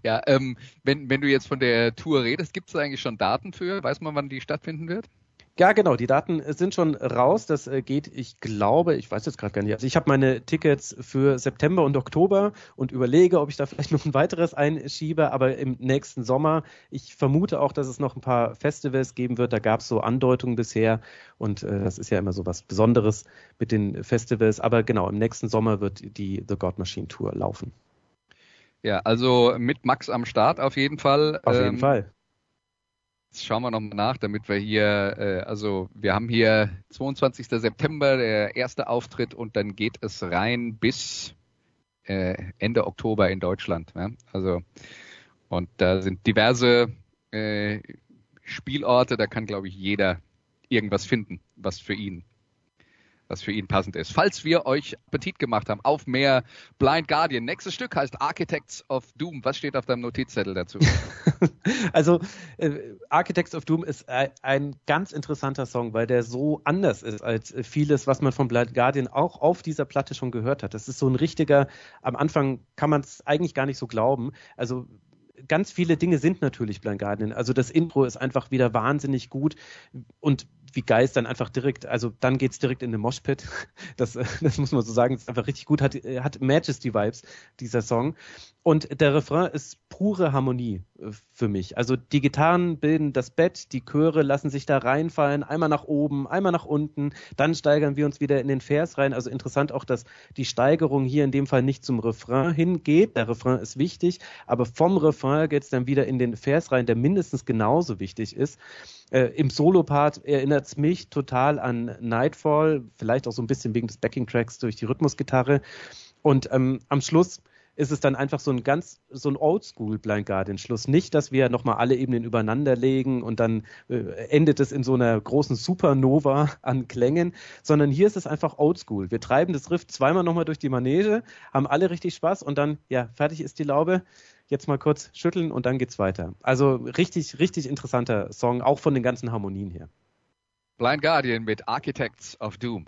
S1: Ja, ähm, wenn, wenn du jetzt von der Tour redest, gibt es eigentlich schon Daten für? Weiß man, wann die stattfinden wird?
S2: Ja, genau, die Daten sind schon raus. Das äh, geht, ich glaube, ich weiß jetzt gerade gar nicht. Also ich habe meine Tickets für September und Oktober und überlege, ob ich da vielleicht noch ein weiteres einschiebe, aber im nächsten Sommer. Ich vermute auch, dass es noch ein paar Festivals geben wird. Da gab es so Andeutungen bisher und äh, das ist ja immer so was Besonderes mit den Festivals. Aber genau, im nächsten Sommer wird die The God Machine Tour laufen.
S1: Ja, also mit Max am Start auf jeden Fall.
S2: Auf jeden ähm, Fall.
S1: Jetzt schauen wir nochmal nach, damit wir hier, äh, also wir haben hier 22. September der erste Auftritt und dann geht es rein bis äh, Ende Oktober in Deutschland. Ja? Also und da sind diverse äh, Spielorte, da kann glaube ich jeder irgendwas finden, was für ihn was für ihn passend ist. Falls wir euch Appetit gemacht haben auf mehr Blind Guardian, nächstes Stück heißt Architects of Doom. Was steht auf deinem Notizzettel dazu?
S2: also äh, Architects of Doom ist ein, ein, ganz interessanter Song, weil der so anders ist als vieles, was man von Blind Guardian auch auf dieser Platte schon gehört hat. Das ist so ein richtiger, am Anfang kann man es eigentlich gar nicht so glauben. Also ganz viele Dinge sind natürlich Blind Guardian. Also das Intro ist einfach wieder wahnsinnig gut und wie geil ist dann einfach direkt, also dann geht's direkt in den Moshpit. Das, das muss man so sagen, ist einfach richtig gut, hat, hat Majesty-Vibes, dieser Song. Und der Refrain ist pure Harmonie äh, für mich. Also die Gitarren bilden das Bett, die Chöre lassen sich da reinfallen, einmal nach oben, einmal nach unten, dann steigern wir uns wieder in den Vers rein. Also interessant auch, dass die Steigerung hier in dem Fall nicht zum Refrain hingeht. Der Refrain ist wichtig, aber vom Refrain geht's dann wieder in den Vers rein, der mindestens genauso wichtig ist. Äh, Im Solo-Part erinnert es mich total an Nightfall, vielleicht auch so ein bisschen wegen des Backing-Tracks durch die Rhythmusgitarre. Und ähm, am Schluss ist es dann einfach so ein ganz, so ein Oldschool Blind Guardian Schluss. Nicht, dass wir nochmal alle Ebenen übereinander legen und dann äh, endet es in so einer großen Supernova an Klängen, sondern hier ist es einfach Oldschool. Wir treiben das Riff zweimal nochmal durch die Manege, haben alle richtig Spaß und dann, ja, fertig ist die Laube jetzt mal kurz schütteln und dann geht's weiter. Also richtig, richtig interessanter Song, auch von den ganzen Harmonien her.
S1: Blind Guardian mit Architects of Doom.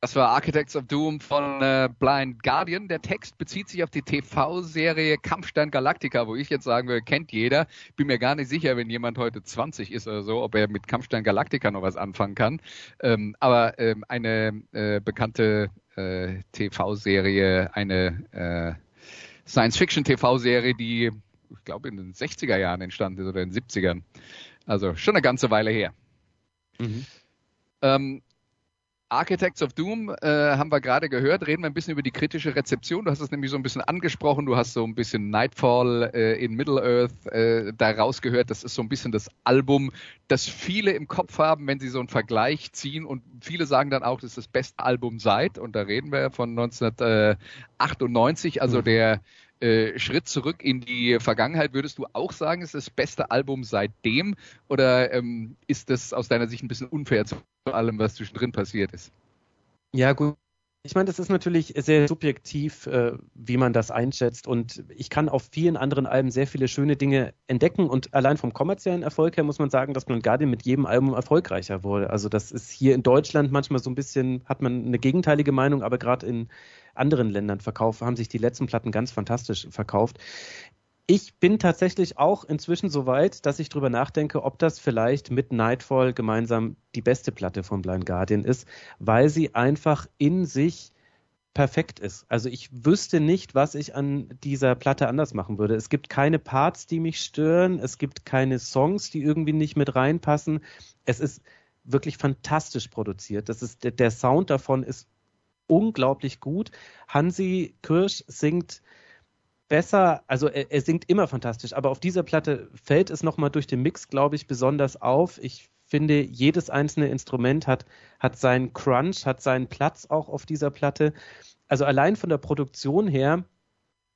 S1: Das war Architects of Doom von äh, Blind Guardian. Der Text bezieht sich auf die TV-Serie Kampfstein Galactica, wo ich jetzt sagen würde, kennt jeder. Bin mir gar nicht sicher, wenn jemand heute 20 ist oder so, ob er mit Kampfstein Galactica noch was anfangen kann. Ähm, aber ähm, eine äh, bekannte äh, TV-Serie, eine äh, Science-Fiction-TV-Serie, die, ich glaube, in den 60er Jahren entstanden ist oder in den 70ern. Also schon eine ganze Weile her. Mhm. Ähm, Architects of Doom äh, haben wir gerade gehört. Reden wir ein bisschen über die kritische Rezeption. Du hast es nämlich so ein bisschen angesprochen. Du hast so ein bisschen Nightfall äh, in Middle Earth äh, da rausgehört. Das ist so ein bisschen das Album, das viele im Kopf haben, wenn sie so einen Vergleich ziehen. Und viele sagen dann auch, das ist das beste Album seit. Und da reden wir von 1998, also mhm. der äh, Schritt zurück in die Vergangenheit. Würdest du auch sagen, ist das beste Album seitdem? Oder ähm, ist das aus deiner Sicht ein bisschen unfair zu allem, was zwischendrin passiert ist.
S2: Ja, gut. Ich meine, das ist natürlich sehr subjektiv, äh, wie man das einschätzt. Und ich kann auf vielen anderen Alben sehr viele schöne Dinge entdecken. Und allein vom kommerziellen Erfolg her muss man sagen, dass Blind Guardian mit jedem Album erfolgreicher wurde. Also das ist hier in Deutschland manchmal so ein bisschen, hat man eine gegenteilige Meinung, aber gerade in anderen Ländern verkauft, haben sich die letzten Platten ganz fantastisch verkauft. Ich bin tatsächlich auch inzwischen so weit, dass ich drüber nachdenke, ob das vielleicht mit Nightfall gemeinsam die beste Platte von Blind Guardian ist, weil sie einfach in sich perfekt ist. Also ich wüsste nicht, was ich an dieser Platte anders machen würde. Es gibt keine Parts, die mich stören. Es gibt keine Songs, die irgendwie nicht mit reinpassen. Es ist wirklich fantastisch produziert. Das ist, der Sound davon ist unglaublich gut. Hansi Kirsch singt besser, also er, er singt immer fantastisch, aber auf dieser Platte fällt es nochmal durch den Mix, glaube ich, besonders auf. Ich finde, jedes einzelne Instrument hat, hat seinen Crunch, hat seinen Platz auch auf dieser Platte. Also allein von der Produktion her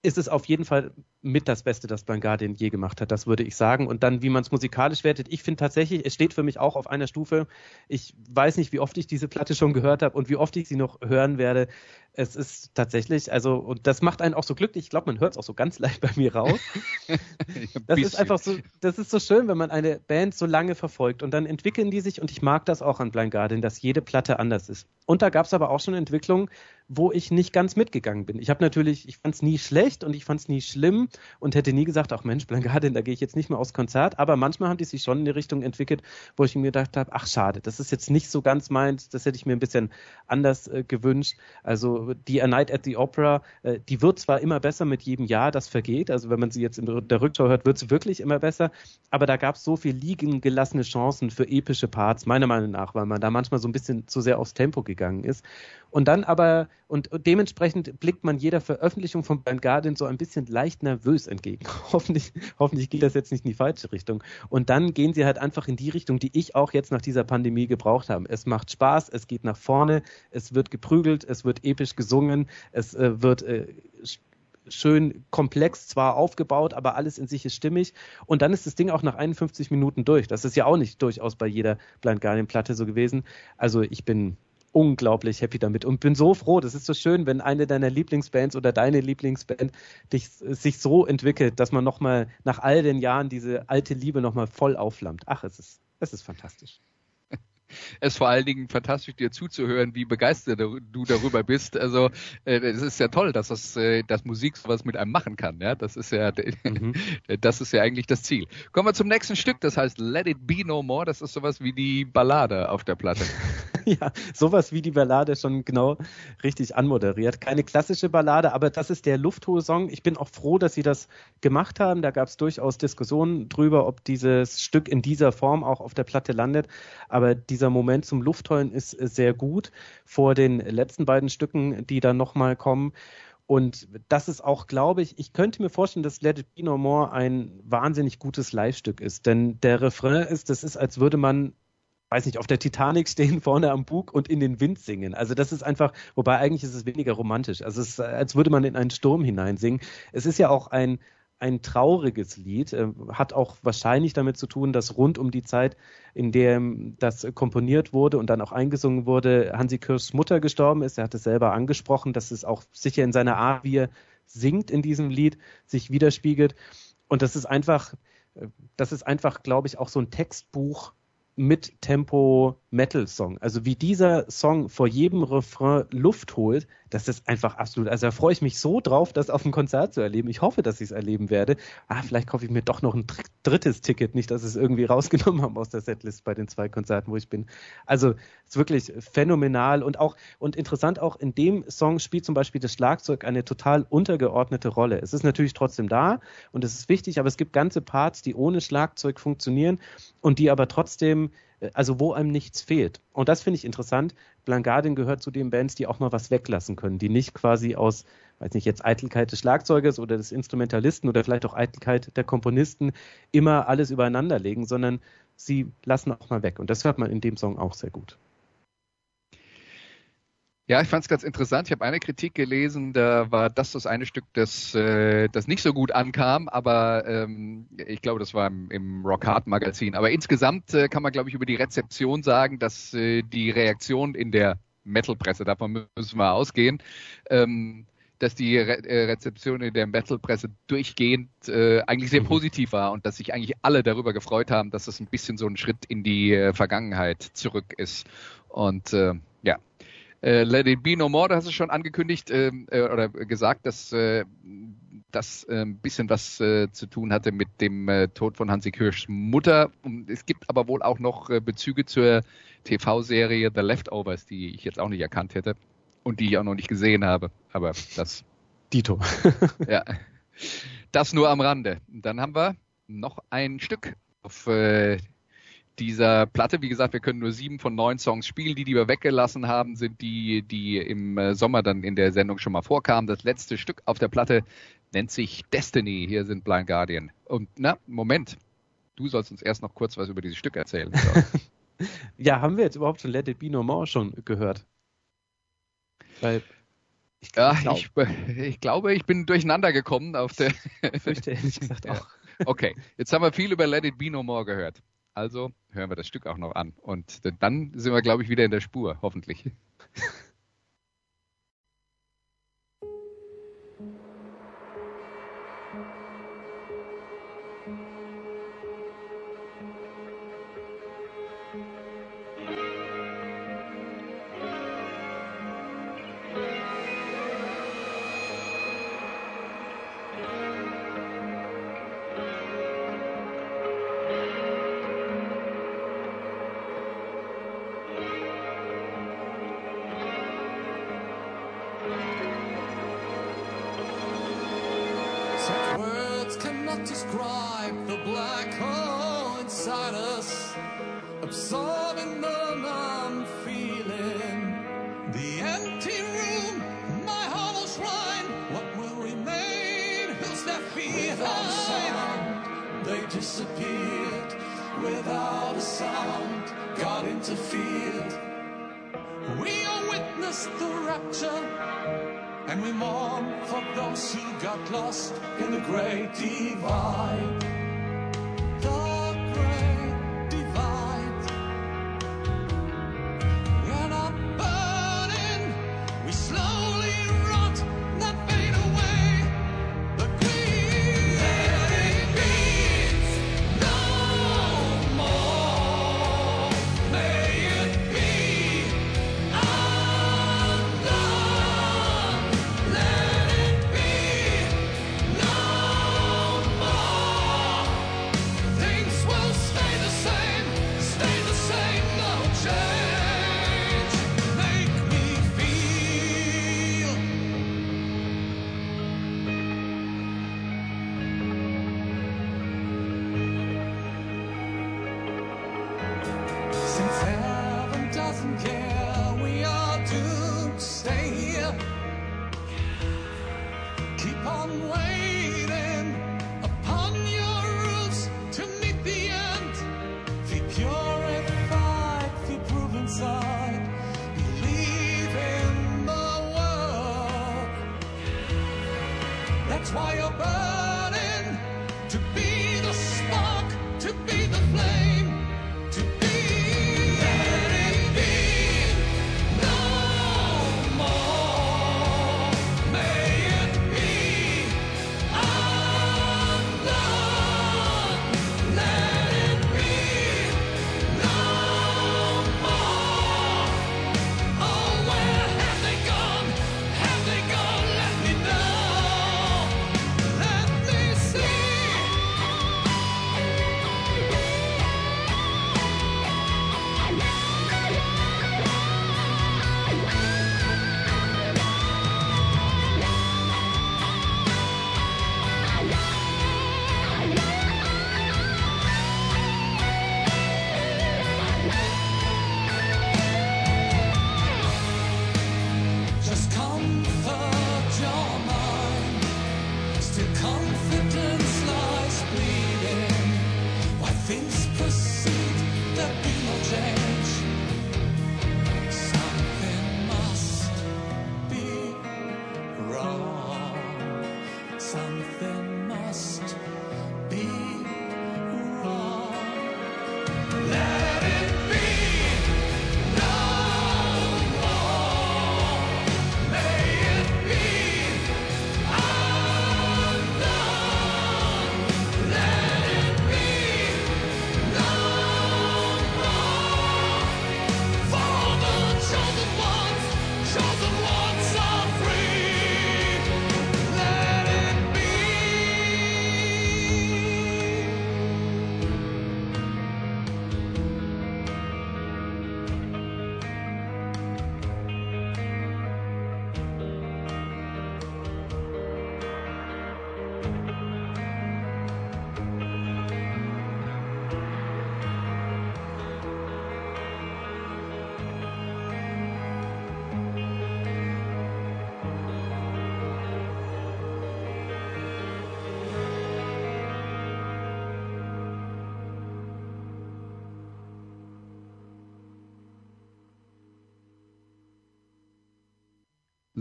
S2: ist es auf jeden Fall mit das Beste, das Blind Guardian je gemacht hat, das würde ich sagen. Und dann, wie man es musikalisch wertet, ich finde tatsächlich, es steht für mich auch auf einer Stufe. Ich weiß nicht, wie oft ich diese Platte schon gehört habe und wie oft ich sie noch hören werde es ist tatsächlich, also, und das macht einen auch so glücklich. Ich glaube, man hört es auch so ganz leicht bei mir raus. das ist einfach so, das ist so schön, wenn man eine Band so lange verfolgt und dann entwickeln die sich und ich mag das auch an Blind Guardian, dass jede Platte anders ist. Und da gab es aber auch schon Entwicklungen, wo ich nicht ganz mitgegangen bin. Ich habe natürlich, ich fand es nie schlecht und ich fand es nie schlimm und hätte nie gesagt, ach Mensch, Blind Guardian, da gehe ich jetzt nicht mehr aufs Konzert. Aber manchmal haben die sich schon in die Richtung entwickelt, wo ich mir gedacht habe, ach schade, das ist jetzt nicht so ganz meins, das hätte ich mir ein bisschen anders äh, gewünscht. Also die A Night at the Opera, äh, die wird zwar immer besser mit jedem Jahr, das vergeht. Also wenn man sie jetzt in der Rückschau hört, wird sie wirklich immer besser. Aber da gab es so viel liegen gelassene Chancen für epische Parts, meiner Meinung nach, weil man da manchmal so ein bisschen zu sehr aufs Tempo gegangen ist. Und dann aber, und, dementsprechend blickt man jeder Veröffentlichung von Blind Guardian so ein bisschen leicht nervös entgegen. hoffentlich, hoffentlich geht das jetzt nicht in die falsche Richtung. Und dann gehen sie halt einfach in die Richtung, die ich auch jetzt nach dieser Pandemie gebraucht habe. Es macht Spaß, es geht nach vorne, es wird geprügelt, es wird episch gesungen, es äh, wird äh, schön komplex zwar aufgebaut, aber alles in sich ist stimmig. Und dann ist das Ding auch nach 51 Minuten durch. Das ist ja auch nicht durchaus bei jeder Blind Guardian Platte so gewesen. Also ich bin unglaublich happy damit und bin so froh. Das ist so schön, wenn eine deiner Lieblingsbands oder deine Lieblingsband dich, sich so entwickelt, dass man nochmal nach all den Jahren diese alte Liebe nochmal voll aufflammt. Ach, es ist, es ist fantastisch
S1: es vor allen Dingen fantastisch, dir zuzuhören, wie begeistert du darüber bist. Also äh, es ist ja toll, dass das, äh, dass Musik sowas mit einem machen kann. Ja, das ist ja, mhm. das ist ja eigentlich das Ziel. Kommen wir zum nächsten Stück. Das heißt Let It Be No More. Das ist sowas wie die Ballade auf der Platte.
S2: ja, sowas wie die Ballade schon genau richtig anmoderiert. Keine klassische Ballade, aber das ist der lufthohe Song. Ich bin auch froh, dass sie das gemacht haben. Da gab es durchaus Diskussionen drüber, ob dieses Stück in dieser Form auch auf der Platte landet. Aber dieser Moment zum Luftheulen ist sehr gut vor den letzten beiden Stücken, die dann nochmal kommen. Und das ist auch, glaube ich, ich könnte mir vorstellen, dass Let It Be No More ein wahnsinnig gutes Live-Stück ist. Denn der Refrain ist, das ist, als würde man weiß nicht, auf der Titanic stehen, vorne am Bug und in den Wind singen. Also das ist einfach, wobei eigentlich ist es weniger romantisch. Also es ist, als würde man in einen Sturm hineinsingen. Es ist ja auch ein, ein trauriges Lied, äh, hat auch wahrscheinlich damit zu tun, dass rund um die Zeit, in der das komponiert wurde und dann auch eingesungen wurde, Hansi Kirschs Mutter gestorben ist. Er hat es selber angesprochen, dass es auch sicher in seiner Art, wie er singt in diesem Lied, sich widerspiegelt. Und das ist einfach, äh, das ist einfach, glaube ich, auch so ein Textbuch mit Tempo Metal Song. Also wie dieser Song vor jedem Refrain Luft holt, das ist einfach absolut. Also da freue ich mich so drauf, das auf dem Konzert zu erleben. Ich hoffe, dass ich es erleben werde. Ah, vielleicht kaufe ich mir doch noch ein drittes Ticket, nicht, dass es irgendwie rausgenommen haben aus der Setlist bei den zwei Konzerten, wo ich bin. Also ist wirklich phänomenal und auch und interessant auch in dem Song spielt zum Beispiel das Schlagzeug eine total untergeordnete Rolle. Es ist natürlich trotzdem da und es ist wichtig, aber es gibt ganze Parts, die ohne Schlagzeug funktionieren und die aber trotzdem äh, also wo einem nichts fehlt. Und das finde ich interessant. Blanc gehört zu den Bands, die auch mal was weglassen können, die nicht quasi aus, weiß nicht, jetzt Eitelkeit des Schlagzeugers oder des Instrumentalisten oder vielleicht auch Eitelkeit der Komponisten immer alles übereinander legen, sondern sie lassen auch mal weg. Und das hört man in dem Song auch sehr gut.
S3: Ja, ich fand es ganz interessant. Ich habe eine Kritik gelesen, da war das das eine Stück, das, äh, das nicht so gut ankam, aber ähm, ich glaube, das war im, im Rock Hard Magazin. Aber insgesamt äh, kann man, glaube ich, über die Rezeption sagen, dass äh, die Reaktion in der Metal-Presse, davon müssen wir ausgehen, ähm, dass die Re äh, Rezeption in der Metal-Presse durchgehend äh, eigentlich sehr mhm. positiv war und dass sich eigentlich alle darüber gefreut haben, dass es ein bisschen so ein Schritt in die äh, Vergangenheit zurück ist. Und äh, ja, äh, Let It Be No More, da hast du schon angekündigt ähm, äh, oder gesagt, dass äh, das ein bisschen was äh, zu tun hatte mit dem äh, Tod von Hansi Kirschs Mutter. Und es gibt aber wohl auch noch äh, Bezüge zur TV-Serie The Leftovers, die ich jetzt auch nicht erkannt hätte und die ich auch noch nicht gesehen habe. Aber das.
S2: Dito.
S3: ja. Das nur am Rande. Dann haben wir noch ein Stück auf dieser Platte. Wie gesagt, wir können nur sieben von neun Songs spielen. Die, die wir weggelassen haben, sind die, die im äh, Sommer dann in der Sendung schon mal vorkamen. Das letzte Stück auf der Platte nennt sich Destiny. Hier sind Blind Guardian. Und na, Moment. Du sollst uns erst noch kurz was über dieses Stück erzählen.
S2: ja, haben wir jetzt überhaupt schon Let It Be No More schon gehört?
S3: Weil ich, ja, glaub, ich, ich, glaube, ich bin durcheinander gekommen auf der.
S2: Ich fürchte ehrlich gesagt auch.
S3: Okay, jetzt haben wir viel über Let It Be No More gehört. Also hören wir das Stück auch noch an. Und dann sind wir, glaube ich, wieder in der Spur, hoffentlich. can't describe the black hole inside us, absorbing the numb feeling. The empty room, my hollow shrine, what will remain? Who's left behind? Without sound, they disappeared. Without a sound, God interfered. We all witnessed the rapture and we mourn for those who got lost in the great divide.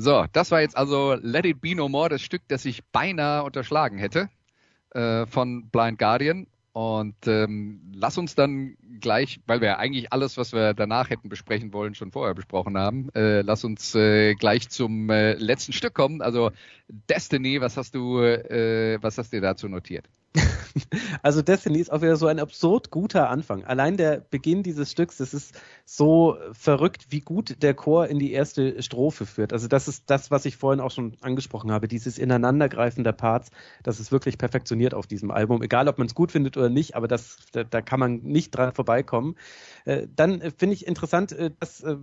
S1: So, das war jetzt also Let It Be No More, das Stück, das ich beinahe unterschlagen hätte äh, von Blind Guardian. Und ähm, lass uns dann gleich, weil wir eigentlich alles, was wir danach hätten besprechen wollen, schon vorher besprochen haben, äh, lass uns äh, gleich zum äh, letzten Stück kommen. Also Destiny, was hast du, äh, was hast du dazu notiert?
S2: Also Destiny ist auch wieder so ein absurd guter Anfang. Allein der Beginn dieses Stücks, das ist so verrückt, wie gut der Chor in die erste Strophe führt. Also das ist das, was ich vorhin auch schon angesprochen habe, dieses Ineinandergreifen der Parts, das ist wirklich perfektioniert auf diesem Album. Egal, ob man es gut findet oder nicht, aber das, da, da kann man nicht dran vorbeikommen. Äh, dann äh, finde ich interessant, äh, dass äh,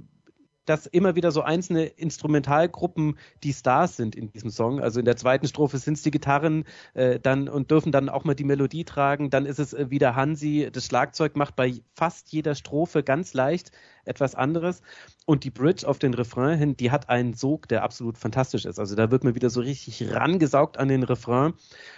S2: dass immer wieder so einzelne Instrumentalgruppen die Stars sind in diesem Song. Also in der zweiten Strophe sind es die Gitarren äh, dann und dürfen dann auch mal die Melodie tragen. Dann ist es äh, wieder Hansi. Das Schlagzeug macht bei fast jeder Strophe ganz leicht etwas anderes. Und die Bridge auf den Refrain hin, die hat einen Sog, der absolut fantastisch ist. Also da wird man wieder so richtig rangesaugt an den Refrain.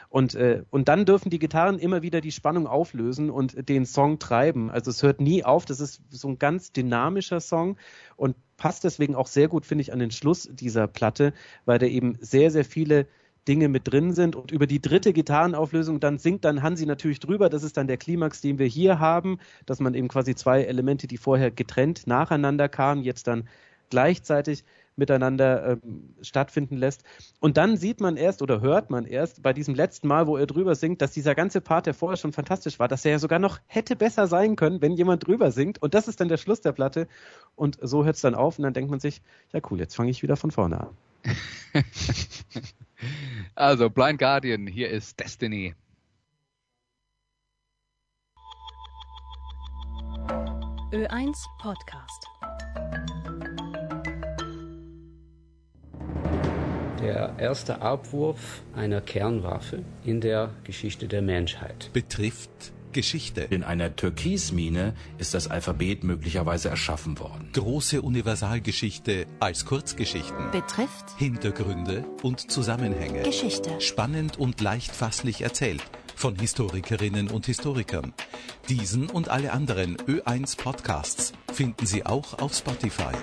S2: Und, äh, und dann dürfen die Gitarren immer wieder die Spannung auflösen und den Song treiben. Also es hört nie auf. Das ist so ein ganz dynamischer Song und passt deswegen auch sehr gut, finde ich, an den Schluss dieser Platte, weil da eben sehr, sehr viele Dinge mit drin sind. Und über die dritte Gitarrenauflösung, dann singt dann Hansi natürlich drüber. Das ist dann der Klimax, den wir hier haben, dass man eben quasi zwei Elemente, die vorher getrennt nacheinander kamen, jetzt dann gleichzeitig miteinander ähm, stattfinden lässt. Und dann sieht man erst oder hört man erst bei diesem letzten Mal, wo er drüber singt, dass dieser ganze Part, der vorher schon fantastisch war, dass er ja sogar noch hätte besser sein können, wenn jemand drüber singt. Und das ist dann der Schluss der Platte. Und so hört es dann auf und dann denkt man sich, ja cool, jetzt fange ich wieder von vorne an.
S1: also Blind Guardian, hier ist Destiny.
S6: Ö1 Podcast.
S7: Der erste Abwurf einer Kernwaffe in der Geschichte der Menschheit.
S3: Betrifft Geschichte.
S8: In einer Türkismine ist das Alphabet möglicherweise erschaffen worden.
S3: Große Universalgeschichte als Kurzgeschichten.
S6: Betrifft
S3: Hintergründe und Zusammenhänge.
S6: Geschichte.
S3: Spannend und leicht fasslich erzählt von Historikerinnen und Historikern. Diesen und alle anderen Ö1 Podcasts finden Sie auch auf Spotify.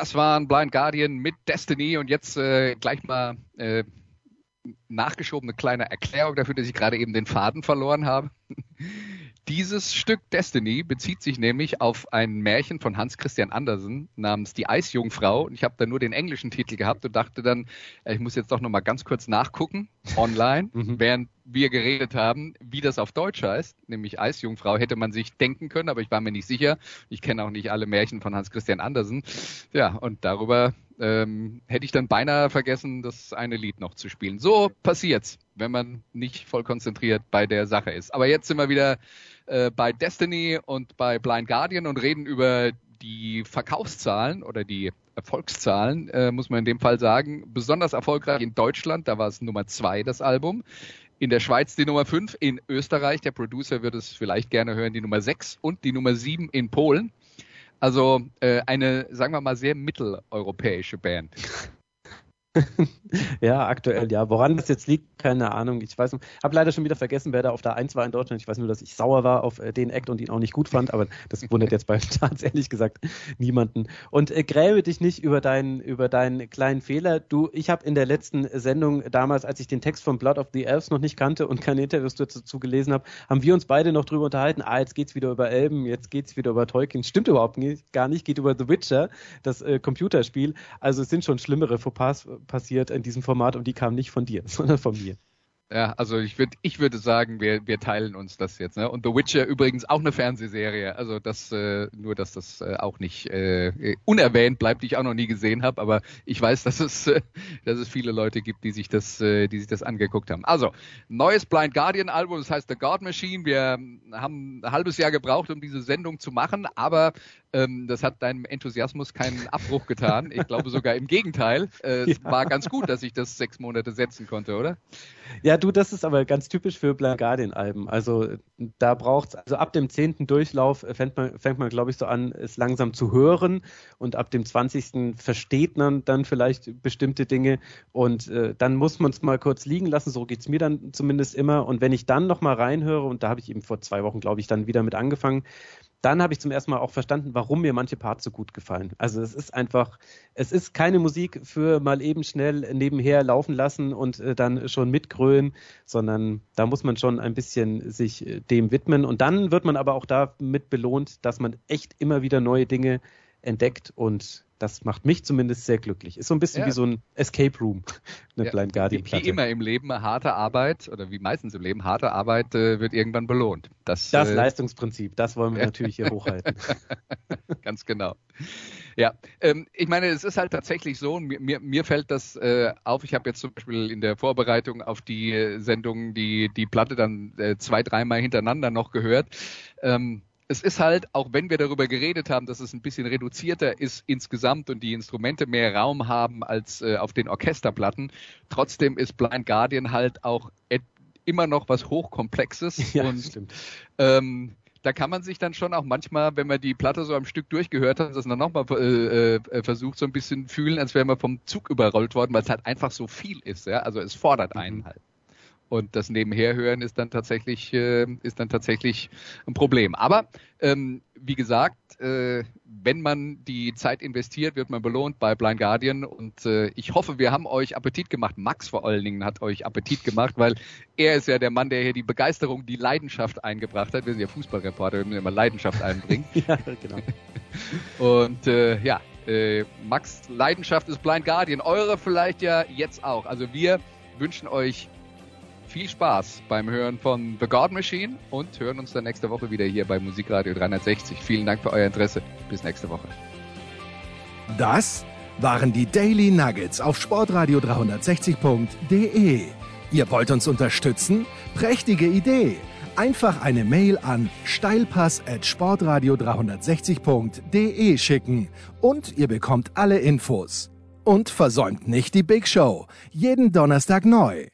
S1: Das waren Blind Guardian mit Destiny und jetzt äh, gleich mal äh, nachgeschobene kleine Erklärung dafür, dass ich gerade eben den Faden verloren habe. Dieses Stück Destiny bezieht sich nämlich auf ein Märchen von Hans Christian Andersen namens Die Eisjungfrau. Und ich habe da nur den englischen Titel gehabt und dachte dann, äh, ich muss jetzt doch noch mal ganz kurz nachgucken online, mhm. während wir geredet haben, wie das auf Deutsch heißt, nämlich Eisjungfrau, hätte man sich denken können, aber ich war mir nicht sicher. Ich kenne auch nicht alle Märchen von Hans Christian Andersen. Ja, und darüber ähm, hätte ich dann beinahe vergessen, das eine Lied noch zu spielen. So passiert's, wenn man nicht voll konzentriert bei der Sache ist. Aber jetzt sind wir wieder äh, bei Destiny und bei Blind Guardian und reden über die Verkaufszahlen oder die Erfolgszahlen, äh, muss man in dem Fall sagen. Besonders erfolgreich in Deutschland, da war es Nummer zwei, das Album. In der Schweiz die Nummer fünf, in Österreich, der Producer wird es vielleicht gerne hören, die Nummer sechs und die Nummer sieben in Polen. Also äh, eine, sagen wir mal, sehr mitteleuropäische Band.
S2: ja, aktuell, ja. Woran das jetzt liegt, keine Ahnung. Ich weiß, habe leider schon wieder vergessen, wer da auf der 1 war in Deutschland. Ich weiß nur, dass ich sauer war auf äh, den Act und ihn auch nicht gut fand, aber das wundert jetzt bei Staats ehrlich gesagt niemanden. Und äh, gräbe dich nicht über deinen, über deinen kleinen Fehler. Du, ich habe in der letzten Sendung damals, als ich den Text von Blood of the Elves noch nicht kannte und keine Interviews dazu gelesen habe, haben wir uns beide noch drüber unterhalten. Ah, jetzt geht's wieder über Elben, jetzt geht's wieder über Tolkien. Stimmt überhaupt nicht, gar nicht. Geht über The Witcher, das äh, Computerspiel. Also es sind schon schlimmere Fauxpas passiert in diesem Format und die kamen nicht von dir, sondern von mir.
S1: Ja, also ich würde ich würde sagen, wir, wir teilen uns das jetzt. Ne? Und The Witcher übrigens auch eine Fernsehserie. Also das äh, nur, dass das äh, auch nicht äh, unerwähnt bleibt, die ich auch noch nie gesehen habe. Aber ich weiß, dass es äh, dass es viele Leute gibt, die sich das äh, die sich das angeguckt haben. Also neues Blind Guardian Album, das heißt The God Machine. Wir haben ein halbes Jahr gebraucht, um diese Sendung zu machen, aber ähm, das hat deinem Enthusiasmus keinen Abbruch getan. Ich glaube sogar im Gegenteil. Äh, ja. Es war ganz gut, dass ich das sechs Monate setzen konnte, oder?
S2: Ja, du, das ist aber ganz typisch für Blind Guardian Alben. Also da braucht's, also ab dem zehnten Durchlauf fängt man, fängt man, glaube ich, so an, es langsam zu hören und ab dem zwanzigsten versteht man dann vielleicht bestimmte Dinge und äh, dann muss man es mal kurz liegen lassen. So geht's mir dann zumindest immer. Und wenn ich dann noch mal reinhöre und da habe ich eben vor zwei Wochen, glaube ich, dann wieder mit angefangen, dann habe ich zum ersten Mal auch verstanden, warum mir manche Parts so gut gefallen. Also es ist einfach, es ist keine Musik für mal eben schnell nebenher laufen lassen und äh, dann schon mitgrölen, sondern da muss man schon ein bisschen sich äh, dem widmen. Und dann wird man aber auch damit belohnt, dass man echt immer wieder neue Dinge entdeckt und das macht mich zumindest sehr glücklich. Ist so ein bisschen ja. wie so ein Escape Room, eine ja, Blind Guardian
S1: Platte. Wie, wie immer im Leben, harte Arbeit oder wie meistens im Leben, harte Arbeit äh, wird irgendwann belohnt.
S2: Das, das äh, Leistungsprinzip, das wollen wir natürlich hier hochhalten.
S1: Ganz genau. Ja, ähm, ich meine, es ist halt tatsächlich so, mir, mir, mir fällt das äh, auf, ich habe jetzt zum Beispiel in der Vorbereitung auf die Sendung die, die Platte dann äh, zwei, dreimal hintereinander noch gehört. Ähm, es ist halt, auch wenn wir darüber geredet haben, dass es ein bisschen reduzierter ist insgesamt und die Instrumente mehr Raum haben als äh, auf den Orchesterplatten, trotzdem ist Blind Guardian halt auch immer noch was Hochkomplexes. Ja, und stimmt. Ähm, da kann man sich dann schon auch manchmal, wenn man die Platte so am Stück durchgehört hat, das dann nochmal äh, äh, versucht, so ein bisschen fühlen, als wäre man vom Zug überrollt worden, weil es halt einfach so viel ist. Ja? Also es fordert einen mhm. halt. Und das Nebenherhören ist dann tatsächlich, äh, ist dann tatsächlich ein Problem. Aber ähm, wie gesagt, äh, wenn man die Zeit investiert, wird man belohnt bei Blind Guardian. Und äh, ich hoffe, wir haben euch Appetit gemacht. Max vor allen Dingen hat euch Appetit gemacht, weil er ist ja der Mann, der hier die Begeisterung, die Leidenschaft eingebracht hat. Wir sind ja Fußballreporter, wir müssen immer Leidenschaft einbringen. ja, genau. Und äh, ja, äh, Max Leidenschaft ist Blind Guardian. Eure vielleicht ja jetzt auch. Also wir wünschen euch viel Spaß beim Hören von The God Machine und hören uns dann nächste Woche wieder hier bei Musikradio 360. Vielen Dank für euer Interesse. Bis nächste Woche.
S9: Das waren die Daily Nuggets auf sportradio 360.de. Ihr wollt uns unterstützen? Prächtige Idee! Einfach eine Mail an steilpass at sportradio 360.de schicken und ihr bekommt alle Infos. Und versäumt nicht die Big Show. Jeden Donnerstag neu.